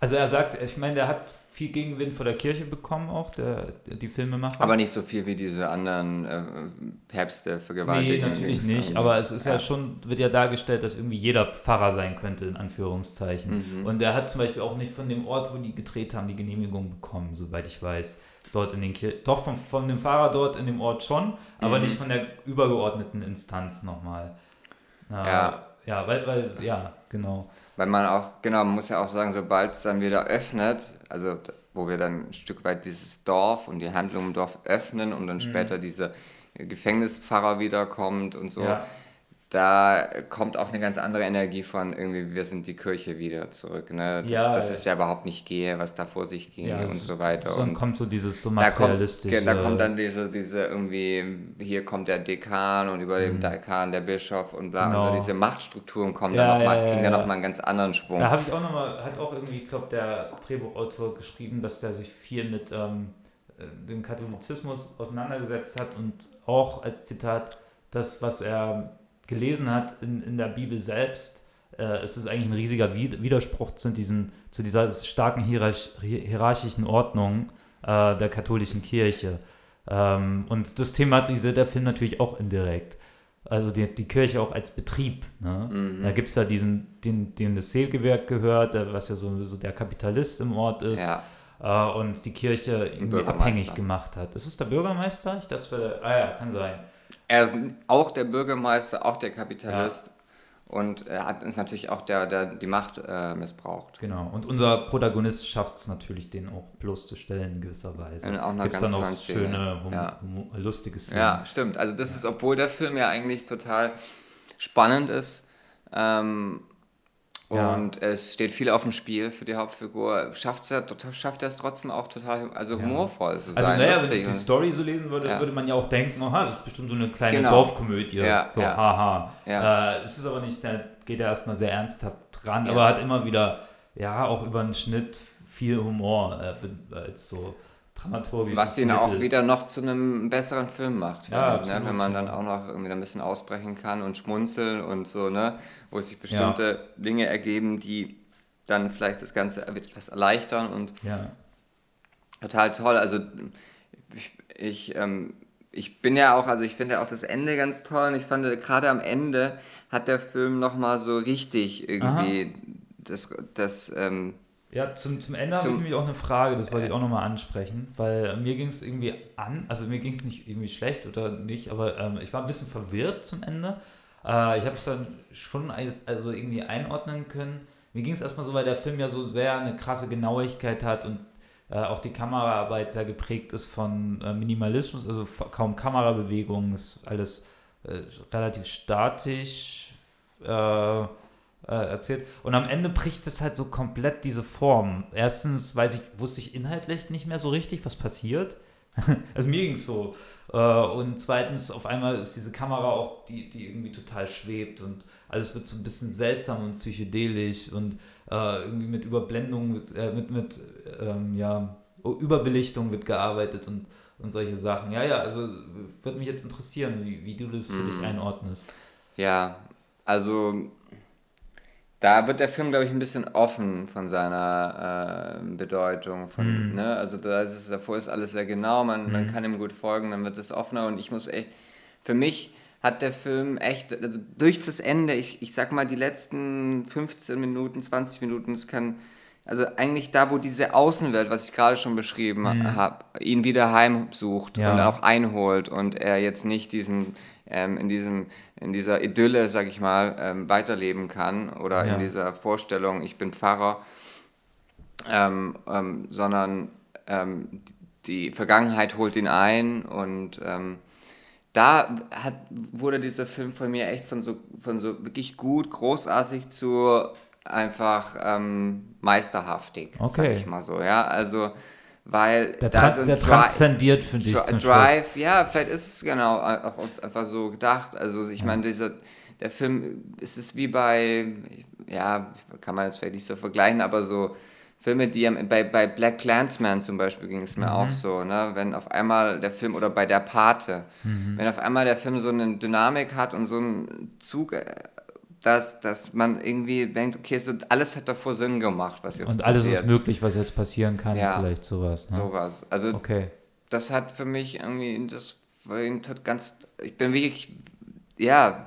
also er sagt, ich meine, der hat viel Gegenwind vor der Kirche bekommen auch, der, der die Filmemacher. aber nicht so viel wie diese anderen äh, Päpste Nee, vergewaltigen. natürlich nicht, aber es ist ja. schon, wird ja dargestellt, dass irgendwie jeder Pfarrer sein könnte, in Anführungszeichen. Mhm. Und er hat zum Beispiel auch nicht von dem Ort, wo die gedreht haben, die Genehmigung bekommen, soweit ich weiß. dort in den Kirchen. Doch von, von dem Pfarrer dort in dem Ort schon, aber Mhm. nicht von der übergeordneten Instanz nochmal. Ja. Ja, weil, weil, ja, genau. Weil man auch, genau, man muss ja auch sagen, sobald es dann wieder öffnet, also wo wir dann ein Stück weit dieses Dorf und die Handlung im Dorf öffnen und Mhm. dann später dieser Gefängnispfarrer wiederkommt und so, Ja. Da kommt auch eine ganz andere Energie von irgendwie, wir sind die Kirche wieder zurück. Ne? Das, Ja, dass ja. es ja überhaupt nicht gehe, was da vor sich ging ja und so weiter. Dann und kommt so dieses so da kommt, materialistische. ge- da kommt dann diese, diese irgendwie, hier kommt der Dekan und über dem Dekan der Bischof und bla. Mhm. Genau. Und so diese Machtstrukturen kommen Ja, dann noch mal, ja, kriegen dann nochmal einen ganz anderen Schwung. Da habe ich auch nochmal, hat auch irgendwie, ich glaube, der Drehbuchautor geschrieben, dass der sich viel mit ähm, äh, dem Katholizismus auseinandergesetzt hat und auch als Zitat, das, was er gelesen hat in, in der Bibel selbst, äh, es ist eigentlich ein riesiger Wi- Widerspruch zu, diesen, zu dieser starken hierarch hierarchischen Ordnung äh, der katholischen Kirche. Ähm, und das thematisiert der Film natürlich auch indirekt. Also die, die Kirche auch als Betrieb. Ne? Mhm. Da gibt es da diesen, den, dem das Sägewerk gehört, der, was ja so, so der Kapitalist im Ort ist. Ja, äh, und die Kirche irgendwie abhängig gemacht hat. Ist es der Bürgermeister? Ich dachte, es wäre der, ah ja, kann sein. Er ist auch der Bürgermeister, auch der Kapitalist und er hat uns natürlich auch der, der die Macht äh, missbraucht. Genau. Und unser Protagonist schafft es natürlich, den auch bloßzustellen in gewisser Weise. In auch einer Gibt es ganz dann auch schöne, hum, Ja. hum, lustige Szenen. Ja, stimmt. Also das ist, obwohl der Film ja eigentlich total spannend ist ähm, Ja. und es steht viel auf dem Spiel für die Hauptfigur, schafft er schafft er es trotzdem auch total, also Ja. humorvoll zu Also sein. naja, wenn ich die Story so lesen würde, Ja. würde man ja auch denken, aha, das ist bestimmt so eine kleine Genau. Dorfkomödie. Ja, so, haha. Äh, es ist aber nicht, da geht er erstmal sehr ernsthaft dran, aber hat immer wieder, ja, auch über den Schnitt viel Humor äh, als so dramaturgisch. Was ihn auch wieder noch zu einem besseren Film macht, Ja, ich, ne? wenn man dann ja. auch noch irgendwie ein bisschen ausbrechen kann und schmunzeln und so, ne? wo sich bestimmte Dinge ergeben, die dann vielleicht das Ganze etwas erleichtern und Ja. total toll. Also ich, ich, ähm, ich bin ja auch, also ich finde ja auch das Ende ganz toll und ich fand gerade am Ende hat der Film nochmal so richtig irgendwie das, das ähm, Ja, zum, zum Ende habe ich nämlich auch eine Frage, das wollte ich auch nochmal ansprechen, weil mir ging es irgendwie an, also mir ging es nicht irgendwie schlecht oder nicht, aber ähm, ich war ein bisschen verwirrt zum Ende. Äh, ich habe es dann schon als, also irgendwie einordnen können. Mir ging es erstmal so, weil der Film ja so sehr eine krasse Genauigkeit hat und äh, auch die Kameraarbeit sehr geprägt ist von äh, Minimalismus, also kaum Kamerabewegungen, ist alles äh, relativ statisch. Äh, äh, erzählt. Und am Ende bricht es halt so komplett diese Form. Erstens weiß ich, wusste ich inhaltlich nicht mehr so richtig, was passiert. also mir ging es so. Äh, und zweitens, auf einmal ist diese Kamera auch, die, die irgendwie total schwebt und alles wird so ein bisschen seltsam und psychedelisch und äh, irgendwie mit Überblendung, mit, äh, mit, mit ähm, ja, Überbelichtung wird gearbeitet und, und solche Sachen. Ja, ja, also würde mich jetzt interessieren, wie, wie du das für dich einordnest. Ja, also da wird der Film, glaube ich, ein bisschen offen von seiner äh, Bedeutung. Von, Mhm. ne? Also da ist es, davor ist alles sehr genau, man, man kann ihm gut folgen, dann wird es offener und ich muss echt, für mich hat der Film echt, also durch das Ende, ich, ich sag mal die letzten 15 Minuten, 20 Minuten, es kann, also eigentlich da, wo diese Außenwelt, was ich gerade schon beschrieben habe, ihn wieder heimsucht Ja. und auch einholt und er jetzt nicht diesen ähm, in diesem in dieser Idylle, sag ich mal, ähm, weiterleben kann oder Ja. in dieser Vorstellung, ich bin Pfarrer, ähm, ähm, sondern ähm, die Vergangenheit holt ihn ein und ähm, da hat, wurde dieser Film von mir echt von so, von so wirklich gut, großartig zu einfach ähm, meisterhaftig, sag Okay. ich mal so, ja, also weil Der, tra so der Dri- transzendiert für dich Dri-. Drive, ja, vielleicht ist es genau auch einfach so gedacht. Also ich meine, dieser der Film, es ist wie bei, ja, kann man jetzt vielleicht nicht so vergleichen, aber so Filme, die bei, bei Black Clansman zum Beispiel ging es mir auch so, ne? Wenn auf einmal der Film oder bei der Pate, wenn auf einmal der Film so eine Dynamik hat und so einen Zug, äh, dass, dass man irgendwie denkt, okay, hat- alles hat davor Sinn gemacht, was jetzt Und alles passiert. ist möglich, was jetzt passieren kann, Ja. vielleicht sowas. Ne? Sowas. Also Okay. das hat für mich irgendwie, das irgendwie ganz, ich bin wirklich, ja,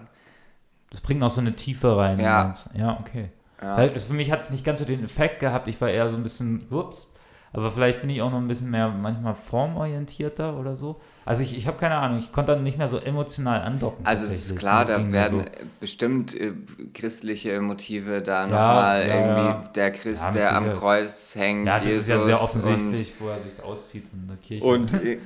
Das bringt auch so eine Tiefe rein. Ja. Ja, okay. Ja. Es- Für mich hat es nicht ganz so den Effekt gehabt. Ich war eher so ein bisschen, ups. Aber vielleicht bin ich auch noch ein bisschen mehr manchmal formorientierter oder so. Also ich, ich habe keine Ahnung, ich konnte dann nicht mehr so emotional andocken. Also es ist klar, da werden so. bestimmt äh, christliche Motive da Ja, nochmal ja, irgendwie ja. der Christ, der am natürlich. Kreuz hängt. Ja, das ist ja Jesus sehr und- offensichtlich, wo er sich auszieht in der Kirche. Und äh,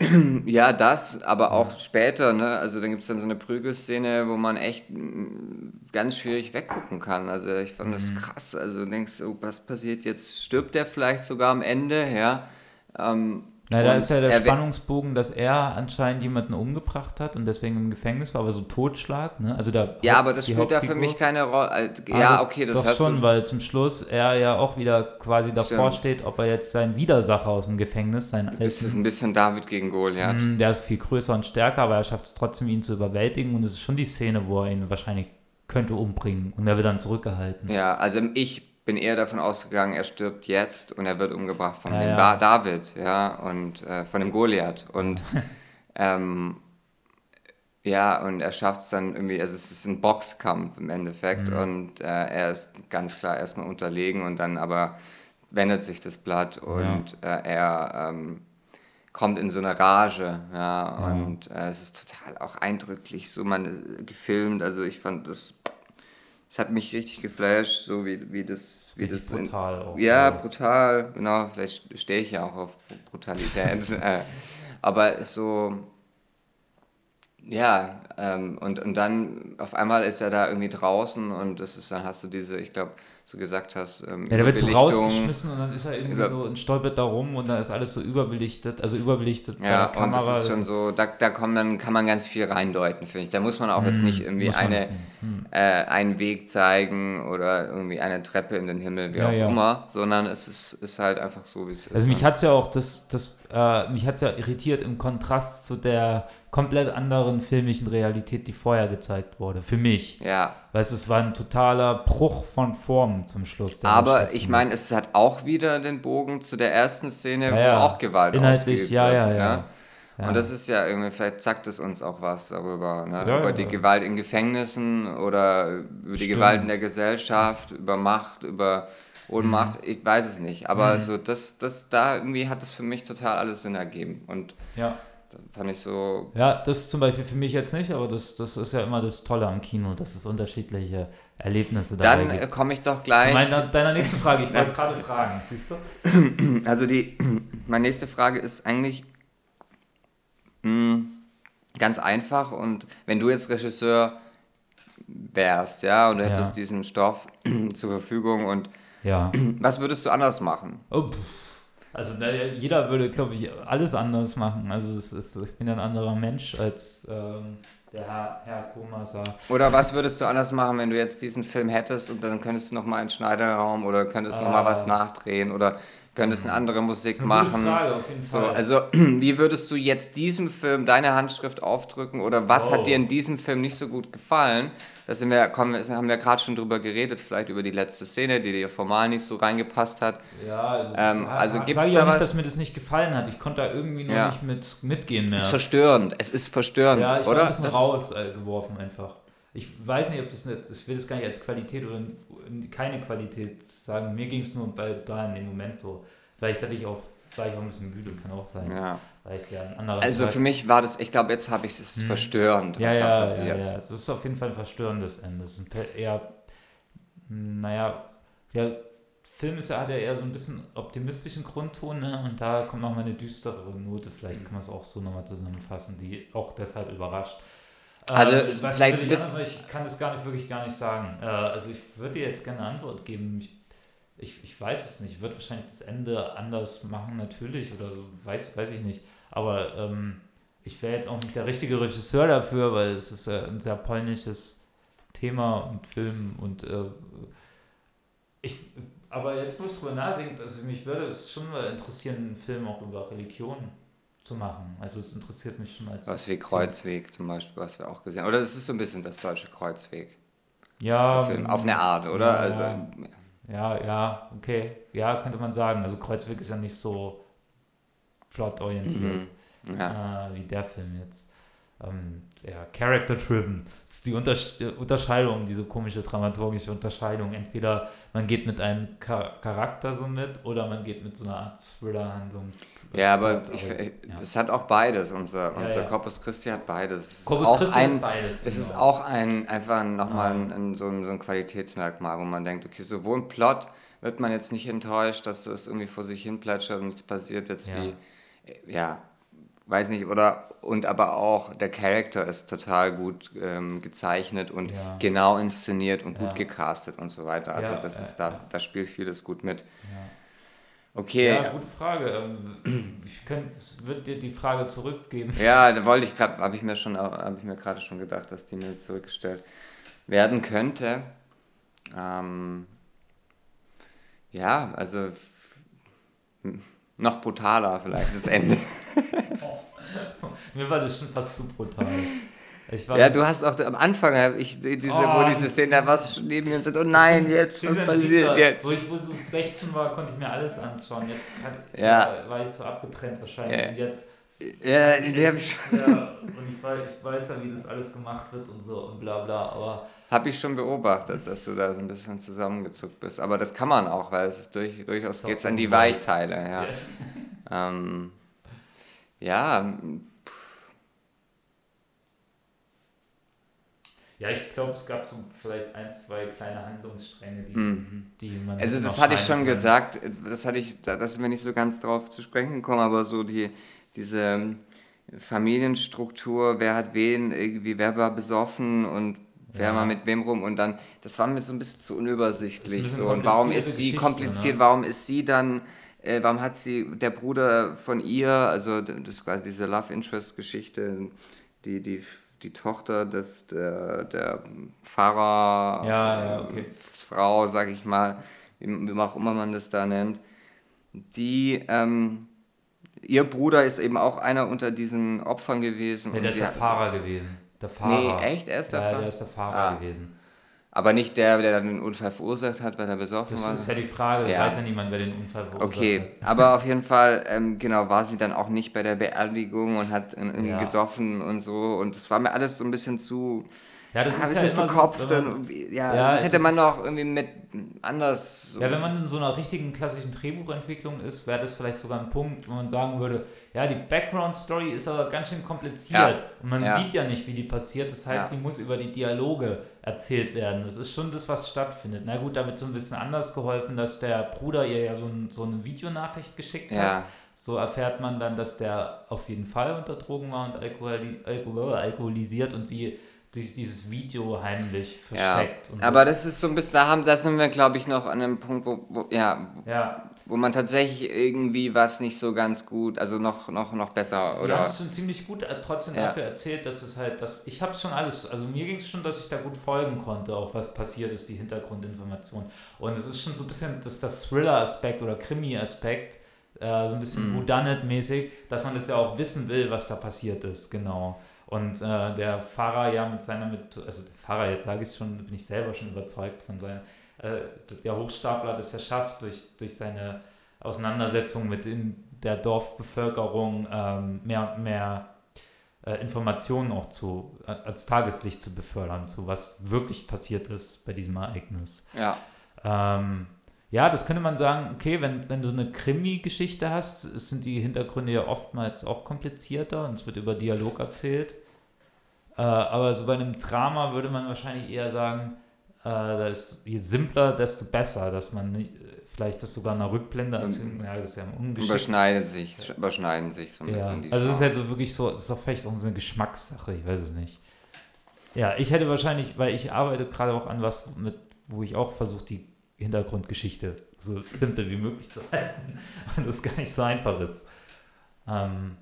ja, das, aber auch später, ne? Also dann gibt es dann so eine Prügelszene, wo man echt mm, ganz schwierig weggucken kann. Also ich fand Mhm. das krass. Also du denkst, oh, was passiert jetzt? Stirbt der vielleicht sogar am Ende, ja? Ähm, Na, da ist ja der er Spannungsbogen, dass er anscheinend jemanden umgebracht hat und deswegen im Gefängnis war, aber so Totschlag, ne? Also der Ja, aber das spielt da für mich keine Rolle. Äh, Aber Ja, okay, das doch hast schon, du. weil zum Schluss er ja auch wieder quasi davor Stimmt. steht, ob er jetzt seinen Widersacher aus dem Gefängnis, seinen Es ist alten, ein bisschen David gegen Goliath. Mm, der ist viel größer und stärker, aber er schafft es trotzdem, ihn zu überwältigen und es ist schon die Szene, wo er ihn wahrscheinlich könnte umbringen und er wird dann zurückgehalten. Ja, also ich bin eher davon ausgegangen, er stirbt jetzt und er wird umgebracht von Ja, dem ja. Da- David, ja, und äh, von dem Goliath. Und ähm, ja, und er schafft es dann irgendwie, also es ist ein Boxkampf im Endeffekt Mhm. und äh, er ist ganz klar erstmal unterlegen und dann aber wendet sich das Blatt und äh, er ähm, kommt in so eine Rage, ja, und äh, es ist total auch eindrücklich so man äh, gefilmt, also ich fand das, es hat mich richtig geflasht, so wie, wie das, wie Richtig das in- brutal auch. ja, Also, brutal, genau, vielleicht stehe ich ja auch auf Brutalität, äh, aber so, ja, ähm, und, und dann auf einmal ist er da irgendwie draußen und das ist, dann hast du diese, ich glaube, so gesagt hast, ähm, ja, der wird so rausgeschmissen und dann ist er irgendwie so und stolpert da rum und da ist alles so überbelichtet, also überbelichtet Ja, und das ist schon so, da, da kommt dann, kann man ganz viel reindeuten, finde ich. Da muss man auch jetzt nicht irgendwie Hm, eine, hm. äh, einen Weg zeigen oder irgendwie eine Treppe in den Himmel, wie Ja, auch ja. immer, sondern es ist, ist halt einfach so, wie es ist. Also mich hat es ja auch das, das äh, mich hat's ja irritiert im Kontrast zu der komplett anderen filmischen Realität, die vorher gezeigt wurde. Für mich. ja, Weißt du, es war ein totaler Bruch von Form zum Schluss. aber ich meine, es hat auch wieder den Bogen zu der ersten Szene, Ja, ja. wo auch Gewalt Inhaltlich, ja, wird. ja, ne? ja. Ja. Und das ist ja irgendwie, vielleicht sagt es uns auch was darüber, ne? Ja, über ja, die ja. Gewalt in Gefängnissen oder über die Stimmt. Gewalt in der Gesellschaft, über Macht, über Ohnmacht, Mhm. ich weiß es nicht. Aber so das, das, da irgendwie hat es für mich total alles Sinn ergeben. Und ja. da fand ich so, ja, das zum Beispiel für mich jetzt nicht, aber das, das ist ja immer das Tolle am Kino, dass es unterschiedliche Erlebnisse dabei dann äh, komme ich doch Zu gleich. meiner, deiner nächsten Frage, ich wollte gerade fragen, siehst du? Also die, meine nächste Frage ist eigentlich mh, ganz einfach und wenn du jetzt Regisseur wärst, ja, und du Ja. hättest diesen Stoff zur Verfügung und Ja. was würdest du anders machen? Oh, also na, jeder würde, glaube ich, alles anders machen. Also es ist, ich bin ein anderer Mensch als ähm, der Herr, Herr Komasar. Oder was würdest du anders machen, wenn du jetzt diesen Film hättest und dann könntest du nochmal einen Schneiderraum oder könntest noch nochmal Ah. was nachdrehen oder könntest eine andere Musik eine machen? Frage, auf jeden So, Fall. also wie würdest du jetzt diesem Film deine Handschrift aufdrücken oder was Oh. hat dir in diesem Film nicht so gut gefallen? Da sind wir, kommen, wir- haben wir gerade schon drüber geredet, vielleicht über die letzte Szene, die dir formal nicht so reingepasst hat. ja, also, ähm, das- also sag gibt's ich auch nicht, dass mir das nicht gefallen hat. Ich konnte da irgendwie noch Ja. nicht mit mitgehen mehr. Es ist verstörend, es ist verstörend, Ja, ich war oder? ein bisschen Das- rausgeworfen einfach. Ich weiß nicht, ob das nicht, ich will das gar nicht als Qualität oder keine Qualität sagen. Mir ging es nur bei da in dem Moment so. Vielleicht hatte ich auch, war ich auch ein bisschen müde, kann auch sein. Ja. Ja Also Tag- für mich war das, ich glaube, jetzt habe ich es verstörend, Hm. ja, was da ja, ja, passiert. ja, es ist auf jeden Fall ein verstörendes Ende. Es ist eher, naja, der Film ist ja, hat ja eher so ein bisschen optimistischen Grundton, ne? und da kommt nochmal eine düstere Note, vielleicht kann man es auch so nochmal zusammenfassen, die auch deshalb überrascht. Also, Äh, vielleicht bist- andere- ich kann das gar nicht wirklich gar nicht sagen. Äh, also ich würde dir jetzt gerne eine Antwort geben. Ich, ich, ich weiß es nicht. Ich würde wahrscheinlich das Ende anders machen, natürlich, oder so, weiß, weiß ich nicht. Aber ähm, ich wäre jetzt auch nicht der richtige Regisseur dafür, weil es ist ja ein sehr polnisches Thema und Film und äh, ich, aber jetzt, wo ich drüber nachdenke, also mich würde es schon mal interessieren, einen Film auch über Religion zu machen. Also es interessiert mich schon als Was wie Kreuzweg zum Beispiel, was wir auch gesehen haben. Oder es ist so ein bisschen das deutsche Kreuzweg. ja, Film. Auf eine Art, oder? Ja, also, ja. Ja, ja, okay. Ja, könnte man sagen. Also Kreuzweg ist ja nicht so plotorientiert mhm. ja. äh, wie der Film jetzt. ähm, ja, character-driven. Das ist die Unter Unterscheidung, diese komische dramaturgische Unterscheidung. Entweder man geht mit einem Char Charakter so mit oder man geht mit so einer Art Thriller-Handlung. Ja, aber ich, ja. es hat auch beides. Unser, ja, unser ja. Corpus Christi hat beides. Es Corpus ist Christi ein, hat beides. Es genau. ist auch ein, einfach nochmal ein, ein, so, ein, so ein Qualitätsmerkmal, wo man denkt, okay, sowohl ein Plot wird man jetzt nicht enttäuscht, dass es irgendwie vor sich hin plätschert und es passiert jetzt wie, ja, weiß nicht, oder und aber auch der Charakter ist total gut ähm, gezeichnet und ja. genau inszeniert und gut gecastet und so weiter. Also ja, das ist da, da spielt vieles gut mit. Okay. Ja, gute Frage. Ähm, ich würde dir die Frage zurückgeben. Ja, da wollte ich gerade, habe ich mir schon, habe ich mir gerade schon gedacht, dass die mir zurückgestellt werden könnte. Ähm, ja, also noch brutaler vielleicht das Ende. Mir war das schon fast zu brutal. Ja, du hast auch am Anfang, ich, diese, oh, wo diese Szene, da warst du neben mir und sagst, oh nein, jetzt, was passiert war, jetzt? Wo ich wo so 16 war, konnte ich mir alles anschauen. Jetzt kann, ja. war ich so abgetrennt wahrscheinlich. Ja. Und jetzt, ja, die habe ich schon. Ja, und ich weiß, ich weiß ja, wie das alles gemacht wird und so und bla bla, aber. Habe ich schon beobachtet, dass du da so ein bisschen zusammengezuckt bist. Aber das kann man auch, weil es ist durch, durchaus geht an die Weichteile. Ja, yes. ähm, ja Ja, ich glaube, es gab so vielleicht ein, zwei kleine Handlungsstränge, die, mhm. die man. Also, das hatte ich schon kann. gesagt, das hatte ich, da sind wir nicht so ganz drauf zu sprechen gekommen, aber so die, diese ähm, Familienstruktur, wer hat wen, irgendwie, wer war besoffen und wer ja. war mit wem rum und dann, das war mir so ein bisschen zu unübersichtlich. Bisschen so. Und warum ist sie kompliziert, ne? warum ist sie dann, äh, warum hat sie, der Bruder von ihr, also das ist quasi diese Love Interest Geschichte, die, die die Tochter des, der, der Pfarrer, ja, ja, okay. Frau, sag ich mal, wie, wie auch immer man das da nennt, die, ähm, ihr Bruder ist eben auch einer unter diesen Opfern gewesen. Nee, der ist der Fahrer gewesen. Der Fahrer. Nee, echt? Er ist der ja, Fahrer? der ist der Fahrer ah. gewesen. Aber nicht der, der dann den Unfall verursacht hat, weil er besoffen war. Das ist ja die Frage, ja. weiß ja niemand, wer den Unfall verursacht okay. hat. Okay, aber auf jeden Fall, ähm, genau, war sie dann auch nicht bei der Beerdigung und hat irgendwie ja. gesoffen und so. Und das war mir alles so ein bisschen zu ja, das ist ja immer verkopft. So, man, ja, ja, das hätte das man noch irgendwie mit anders. So ja, wenn man in so einer richtigen klassischen Drehbuchentwicklung ist, wäre das vielleicht sogar ein Punkt, wo man sagen würde, ja, die Background-Story ist aber ganz schön kompliziert ja. und man ja. sieht ja nicht, wie die passiert. Das heißt, die muss über die Dialoge erzählt werden. Das ist schon das, was stattfindet. Na gut, da wird so ein bisschen anders geholfen, dass der Bruder ihr ja so, ein, so eine Videonachricht geschickt hat. So erfährt man dann, dass der auf jeden Fall unter Drogen war und alkoholi alkoholisiert und sie dieses Video heimlich versteckt. Ja, aber das ist so ein bisschen, da, haben, da sind wir, glaube ich, noch an einem Punkt, wo, wo, ja, ja. wo man tatsächlich irgendwie was nicht so ganz gut, also noch, noch, noch besser, oder? Ja, es schon ziemlich gut äh, trotzdem ja. dafür erzählt, dass es halt, dass, ich habe schon alles, also mir ging es schon, dass ich da gut folgen konnte, auch was passiert ist, die Hintergrundinformation. Und es ist schon so ein bisschen das, das Thriller-Aspekt oder Krimi-Aspekt, äh, so ein bisschen mm. Whodunit-mäßig, dass man das ja auch wissen will, was da passiert ist, genau. Und äh, der Fahrer ja mit seiner Methode, also der Fahrer, jetzt sage ich es schon, bin ich selber schon überzeugt von seinem, äh, der Hochstapler das ja schafft, durch, durch seine Auseinandersetzung mit in der Dorfbevölkerung ähm, mehr, mehr äh, Informationen auch zu, äh, als Tageslicht zu befördern, zu was wirklich passiert ist bei diesem Ereignis. Ja. Ähm, ja, das könnte man sagen, okay, wenn, wenn du eine Krimi-Geschichte hast, sind die Hintergründe ja oftmals auch komplizierter und es wird über Dialog erzählt. Äh, aber so bei einem Drama würde man wahrscheinlich eher sagen, äh, da ist, je simpler, desto besser, dass man nicht, vielleicht das sogar in einer Rückblende erzählt. Ja, das ist ja ungeschickt. Überschneiden sich, überschneiden sich so ein ja. bisschen. Die also es ist halt so wirklich so, es ist auch vielleicht auch so eine Geschmackssache, ich weiß es nicht. Ja, ich hätte wahrscheinlich, weil ich arbeite gerade auch an was mit, wo ich auch versuche, die Hintergrundgeschichte so simpel wie möglich zu halten und das gar nicht so einfach ist. Ähm,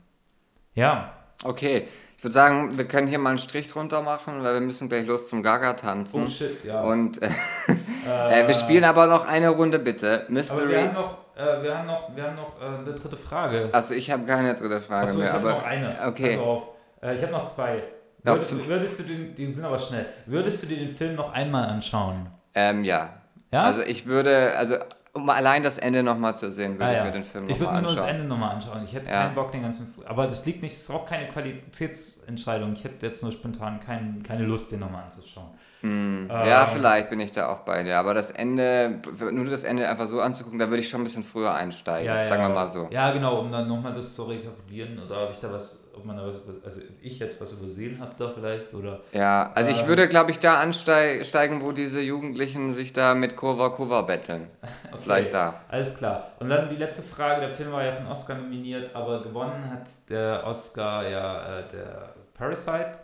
ja. Okay, ich würde sagen, wir können hier mal einen Strich drunter machen, weil wir müssen gleich los zum Gaga tanzen. Oh shit, ja. Und äh, äh, wir spielen aber noch eine Runde bitte. Mystery. Wir haben noch, äh, wir haben noch, wir haben noch äh, eine dritte Frage. Also ich habe keine dritte Frage Achso, mehr. Ich habe noch eine. Okay. auf. Äh, ich habe noch zwei. Würdest, würdest, du den, die sind aber schnell. Würdest du dir den Film noch einmal anschauen? Ähm, ja. Ja? Also ich würde, also Um allein das Ende nochmal zu sehen, würde Ah, ich ja. mir den Film Ich würde nochmal mir nur das anschauen. Ende nochmal anschauen. Ich hätte Ja. keinen Bock, den ganzen Film. Aber das liegt nicht, es ist auch keine Qualitätsentscheidung. Ich hätte jetzt nur spontan kein, keine Lust, den nochmal anzuschauen. Hm, Ähm. ja, vielleicht bin ich da auch bei dir. Aber das Ende, nur das Ende einfach so anzugucken, da würde ich schon ein bisschen früher einsteigen, sagen wir mal so. Ja, genau, um dann nochmal das zu rekapitulieren. Oder habe ich da was, ob man da was, also ich jetzt was übersehen habe da vielleicht, oder. Ja, also ich Ähm. würde, glaube ich, da ansteigen, wo diese Jugendlichen sich da mit Kurva Kurva betteln. Okay, Vielleicht da. Alles klar. Und dann die letzte Frage, der Film war ja von Oscar nominiert, aber gewonnen hat der Oscar ja äh, der Parasite,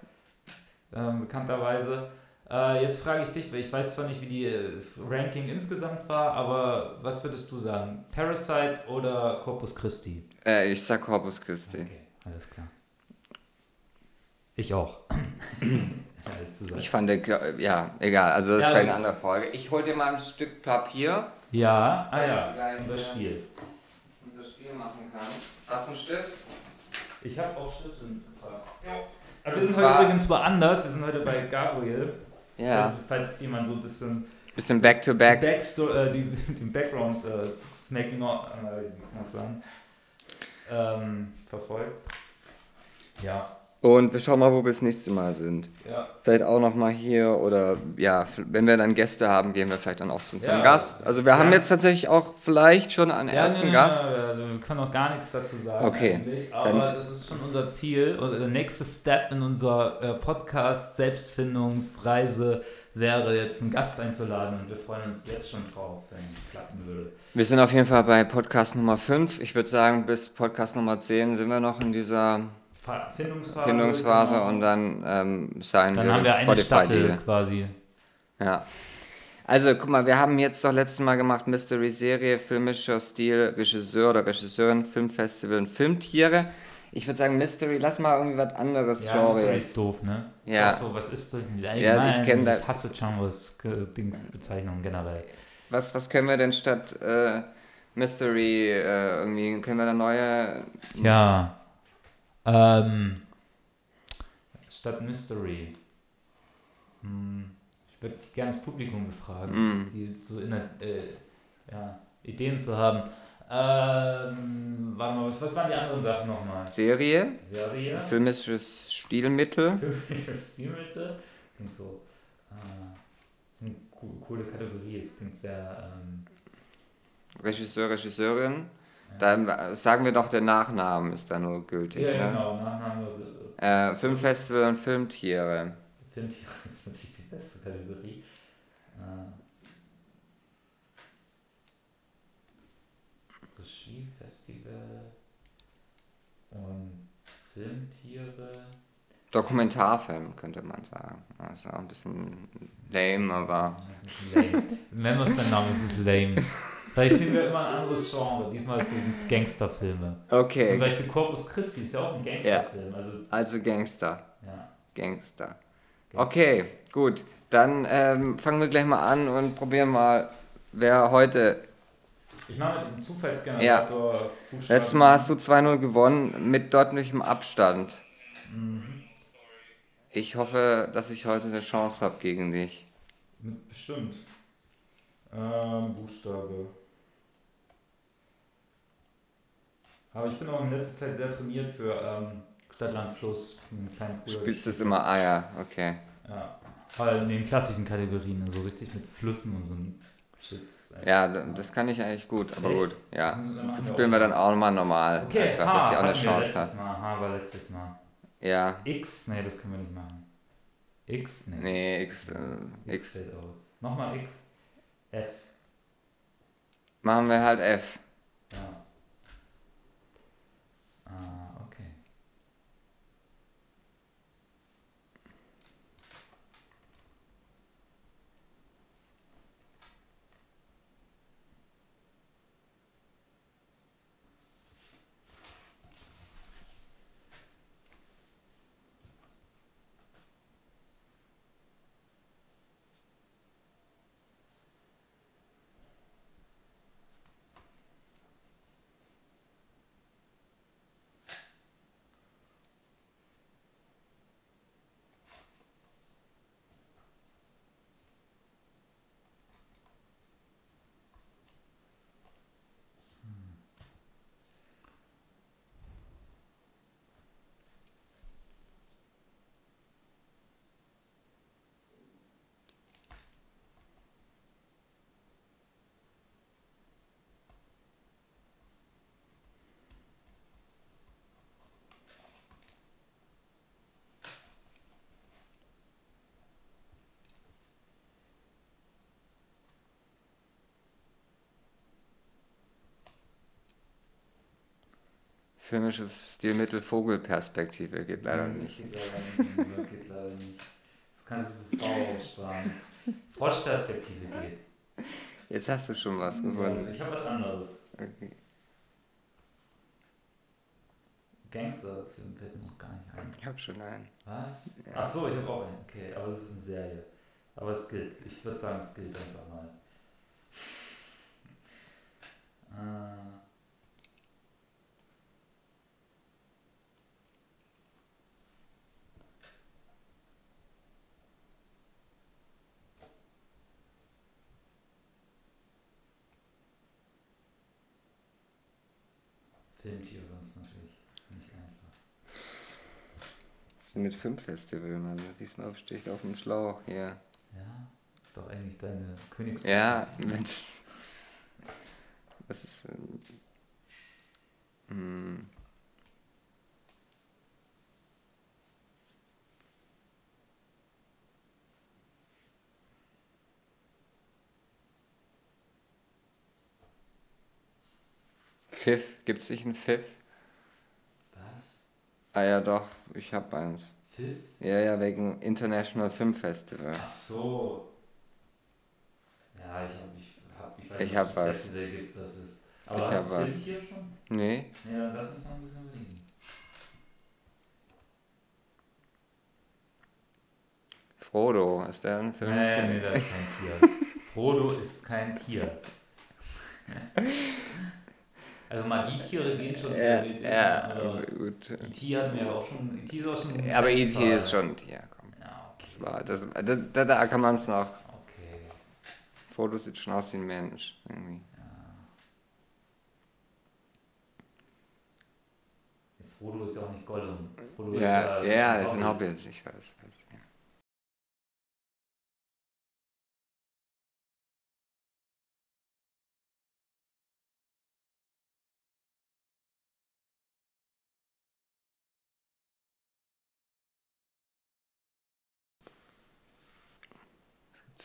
ähm, bekannterweise. Äh, jetzt frage ich dich, weil ich weiß zwar nicht, wie die äh, Ranking insgesamt war, aber was würdest du sagen? Parasite oder Corpus Christi? Äh, ich sag Corpus Christi. Okay, alles klar. Ich auch. Ich fand, der- ja, egal, also das Ja, ist eine andere Folge. Ich hol dir mal ein Stück Papier, Ja, ah ja, Gleich, unser ja. Spiel. unser Spiel machen kannst. Hast du einen Stift? Ich habe auch Schriften mitgebracht. Ja. Aber wir sind heute übrigens woanders. Wir sind heute bei Gabriel. Ja, Falls jemand so ein bisschen bisschen back to back. Äh, die, den Background, äh, das Making of, äh, wie kann man das sagen, ähm, verfolgt. Ja, Und wir schauen mal, wo wir das nächste Mal sind. ja. Vielleicht auch nochmal hier oder ja, wenn wir dann Gäste haben, gehen wir vielleicht dann auch zu unserem Ja. Gast. Also wir haben Ja. jetzt tatsächlich auch vielleicht schon einen Ja, ersten nee, Gast. nee, also wir können auch gar nichts dazu sagen. Okay, eigentlich, aber dann- das ist schon unser Ziel. Oder der nächste Step in unserer äh, Podcast-Selbstfindungsreise wäre jetzt einen Gast einzuladen und wir freuen uns jetzt schon drauf, wenn es klappen würde. Wir sind auf jeden Fall bei Podcast Nummer 5. Ich würde sagen, bis Podcast Nummer 10 sind wir noch in dieser Findungsphase. Findungsphase genau. und dann ähm, sein Dann wir haben wir eine Staffel Spotify-Deal. quasi. Ja. Also, guck mal, wir haben jetzt doch letztes Mal gemacht Mystery-Serie, filmischer Stil, Regisseur oder Regisseurin, Filmfestival und Filmtiere. Ich würde sagen, Mystery, lass mal irgendwie was anderes Ja, Genre Mystery jetzt. ist doof, ne? Ja. Auch so, was ist das? Ja, ich kenn da- Ich hasse Genres, Ge- Dings, Bezeichnungen generell. Was, was können wir denn statt äh, Mystery äh, irgendwie, können wir da neue... Ja. Ähm, statt Mystery. Hm, ich würde gerne das Publikum befragen, Mm. die so in der, äh, ja, Ideen zu haben. Ähm, warte mal, was, was waren die anderen Sachen nochmal? Serie, Serie? filmisches Stilmittel, Filmische Stilmittel? Klingt so. Äh, das ist eine co- coole Kategorie, es klingt sehr. Ähm, Regisseur, Regisseurin. Da sagen wir doch, der Nachnamen ist da nur gültig. ja, ne? genau, Nachname. Äh, Filmfestival und Filmtiere. Filmtiere ist natürlich die beste Kategorie. Äh, Regiefestival und Filmtiere. Dokumentarfilm könnte man sagen. Das ist auch ein bisschen lame, aber Lame. Nennen wir es beim Namen, es ist lame. Vielleicht nehmen wir immer ein anderes Genre. Diesmal sind es Gangsterfilme. Zum okay. Beispiel Corpus Christi ist ja auch ein Gangsterfilm. Also, Also Gangster. ja. Gangster. Okay, gut. Dann ähm, fangen wir gleich mal an und probieren mal, wer heute. Ich mache mit dem Zufallsgenerator Buchstaben. Letztes Mal hast du 2-0 gewonnen mit deutlichem Abstand. Mhm. Ich hoffe, dass ich heute eine Chance habe gegen dich. Bestimmt. Ähm, Buchstabe. Aber ich bin auch in letzter Zeit sehr trainiert für ähm, Stadt, Land, Fluss. Einen kleinen Du Bruder spielst es immer Eier, okay. Ja. Weil in den klassischen Kategorien, so richtig mit Flüssen und so ein Shit. Ja, das kann ich eigentlich gut, aber Echt? gut. Ja. Spielen wir dann auch mal normal. Okay, einfach, H, dass ich auch eine Chance letztes habe. Mal. H war letztes Mal. Ja. X, nee, das können wir nicht machen. X, nee. Nee, X, äh, X X. fällt aus. Nochmal X. F. Machen wir halt F. Ja. Filmisches Stilmittel Vogelperspektive geht leider das nicht. Geht leider nicht. Das geht leider nicht. Das kannst du für V aussparen. Froschperspektive geht. Jetzt hast du schon was Ja, gefunden. ich habe was anderes. Okay. Gangsterfilm fällt mir noch gar nicht ein. Ich hab schon einen. Was? Ja. Ach so, ich habe auch einen. Okay, aber es ist eine Serie. Aber es gilt. Ich würde sagen, es gilt einfach mal. Äh, Filmtiere uns natürlich nicht einfach. Mit Filmfestival, Mann. Diesmal stehe ich auf dem Schlauch hier. Ja, ist doch eigentlich deine Königs. Ja, mit. Was ist. Ähm, hm. Pfiff, gibt's nicht einen Pfiff? Was? Ah ja doch, ich hab eins. Pfiff? Ja, ja, wegen International Film Festival. Ach so. Ja, ich hab, ich hab, ich weiß Ich nicht, hab es was. Festival gibt, das ist. Aber Ich hast du was. Filmtier schon? Nee, Ja, dann lass uns noch ein bisschen überlegen. Frodo, ist der ein Film? Nee, nee, das ist kein Tier. Frodo ist kein Tier. Also Magietiere gehen schon Ja, theoretisch, ja, aber gut. E.T. hatten wir ja auch schon. E.T. ist auch schon. ein Aber E.T. Ist schon ein Tier, komm. Ja, okay. Das war, das, da, da, da kann man es noch. okay. Frodo sieht schon aus wie ein Mensch. Irgendwie. Frodo ist ja auch nicht Gollum. Frodo Ja, ist ja, ja. ja, ist ein Hobbit, ich weiß. weiß ja.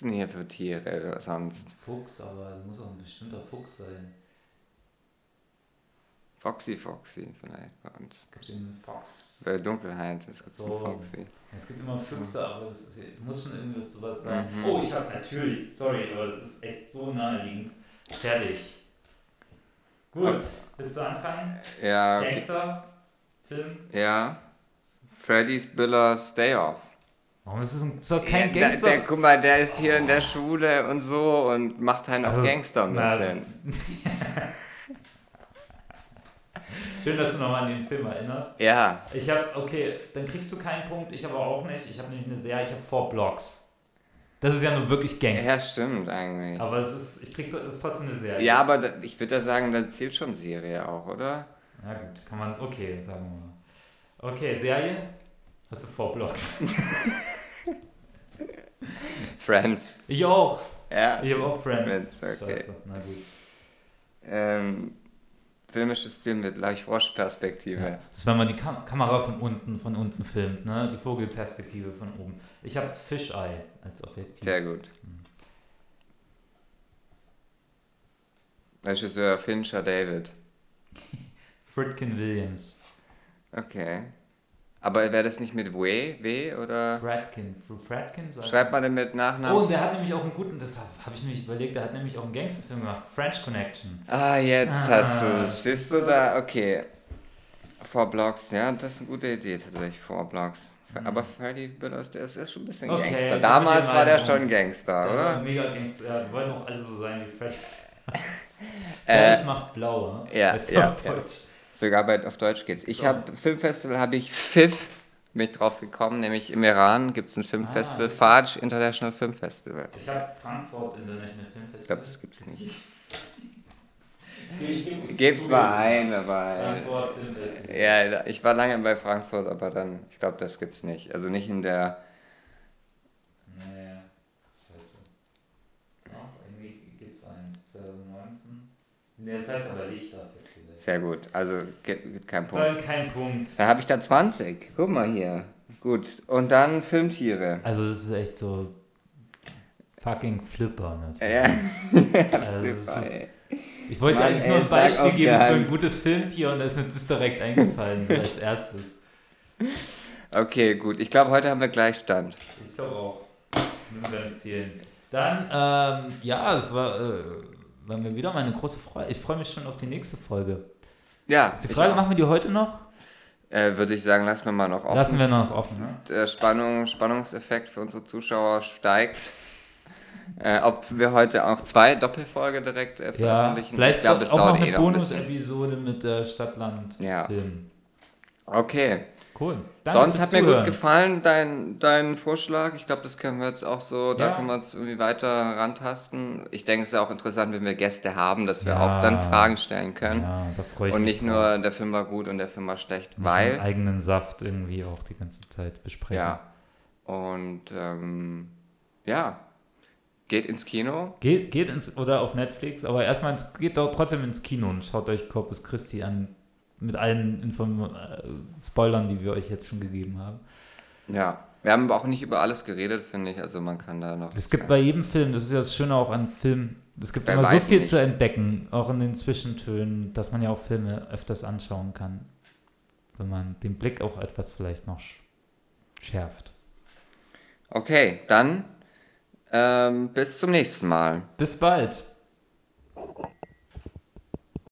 Denn hier für Tiere sonst? Fuchs, aber es muss auch ein bestimmter Fuchs sein. Foxy Foxy vielleicht bei uns. Gibt es den Fox? Bei Dunkelheit, es gibt So. einen Foxy. Es gibt immer Füchse, aber das ist, muss schon irgendwas sowas sein. Mhm. Oh, ich habe natürlich, sorry, aber das ist echt so naheliegend. Fertig. Gut, Okay. willst du anfangen? Ja. Gangster, Film. ja. Freddy's Billers Day Off. Warum ist das doch kein Ja, Gangster? Der, der, guck mal, der ist hier in der Schule und so und macht einen auf Also, Gangster ein bisschen. Schön, dass du nochmal an den Film erinnerst. Ja, Ich habe, okay, dann kriegst du keinen Punkt, ich aber auch nicht. Ich habe nämlich eine Serie, ich habe Four Blocks. Das ist ja nur wirklich Gangster. ja, stimmt eigentlich. Aber es ist, ich krieg, es ist trotzdem eine Serie. Ja, aber da, ich würde ja sagen, da zählt schon Serie auch, oder? Ja gut, kann man, okay, sagen wir mal. Okay, Serie? Hast du Four Blocks? Friends. Ich auch. Ja. Ich habe auch Friends. Friends, okay. Scheiße, na gut. Ähm, filmisches Stil mit Leuchtfroschperspektive. Ja. Das ist, wenn man die Kam Kamera von unten, von unten filmt, ne? Die Vogelperspektive von oben. Ich habe das Fisheye als Objektiv. Sehr gut. Mhm. Regisseur Fincher David. Fritkin Williams. Okay. Aber wäre das nicht mit W, W oder? Fratkin. Fr- Fratkin? sagt- Schreibt man denn mit Oh, und Nachnamen? der hat nämlich auch einen guten, das habe hab ich nämlich überlegt, der hat nämlich auch einen Gangsterfilm gemacht. French Connection. Ah, jetzt Ah. hast du es. Siehst du da? Okay. Four Blocks, ja, das ist eine gute Idee tatsächlich, Four Blocks. Mhm. Aber Freddy Billers, der ist, ist schon ein bisschen Okay, Gangster. Damals war der schon Gangster, Der war oder? Mega Gangster. Ja, die wollen auch alle so sein wie Fred. Äh, Fans macht blau, ne? ja, Heißt ja, auf ja. Sogar bei, auf Deutsch geht's. Ich So. habe Filmfestival habe ich FIF mich drauf gekommen, nämlich im Iran gibt es ein Filmfestival, Ah, Faj International Film Festival. Ich habe Frankfurt International Film Festival. Ich glaube, das gibt's nicht. Ich geb- Gib's mal ein, aber. Frankfurt Film Festival. Ja, ich war lange bei Frankfurt, aber dann, ich glaube, das gibt's nicht. Also nicht in der. Nee, scheiße. Doch, irgendwie gibt es eins. 2019. Nee, das heißt aber Lichter Festival. Sehr gut, also gibt keinen Punkt. Dann kein Punkt. Dann habe ich da 20. Guck mal hier. Gut. Und dann Filmtiere. Also das ist echt so fucking Flipper natürlich. Ja, Also das ist. Ich wollte Mann, eigentlich nur ein Beispiel geben für ein gutes Filmtier und da ist mir das direkt eingefallen, als erstes. Okay, gut. Ich glaube, heute haben wir Gleichstand. Ich glaube auch. Müssen wir nicht zählen. Dann, ähm, ja, es war, äh, war mir wieder meine große Freude. Ich freue mich schon auf die nächste Folge. Ja, Ist die Frage, machen wir die heute noch? äh, würde ich sagen, lassen wir mal noch offen. Lassen wir noch offen. Ne? Der Spannung, Spannungseffekt für unsere Zuschauer steigt. Äh, ob wir heute auch zwei Doppelfolge direkt äh, Ja, veröffentlichen? vielleicht ich glaube, das auch dauert noch eine eh noch ein bisschen. Bonus-Episode mit der Stadtland-Film. Ja. Okay. Cool. Danke Sonst hat mir Zuhören. gut gefallen dein, dein Vorschlag. Ich glaube, das können wir jetzt auch so, da Ja. können wir uns irgendwie weiter rantasten. Ich denke, es ist auch interessant, wenn wir Gäste haben, dass wir Ja. auch dann Fragen stellen können. Ja, da freue ich und mich nicht drauf. nur, der Film war gut und der Film war schlecht, Mit weil. eigenen Saft irgendwie auch die ganze Zeit besprechen. Ja. Und ähm, ja, geht ins Kino. Geht, geht ins, oder auf Netflix, aber erstmal ins, geht doch trotzdem ins Kino und schaut euch Corpus Christi an. Mit allen Inform äh, Spoilern, die wir euch jetzt schon gegeben haben. Ja. Wir haben aber auch nicht über alles geredet, finde ich. Also man kann da noch. Es gibt bei jedem Film, das ist ja das Schöne auch an Filmen, es gibt immer so viel nicht. zu entdecken, auch in den Zwischentönen, dass man ja auch Filme öfters anschauen kann, wenn man den Blick auch etwas vielleicht noch sch- schärft. Okay, dann ähm, bis zum nächsten Mal. Bis bald!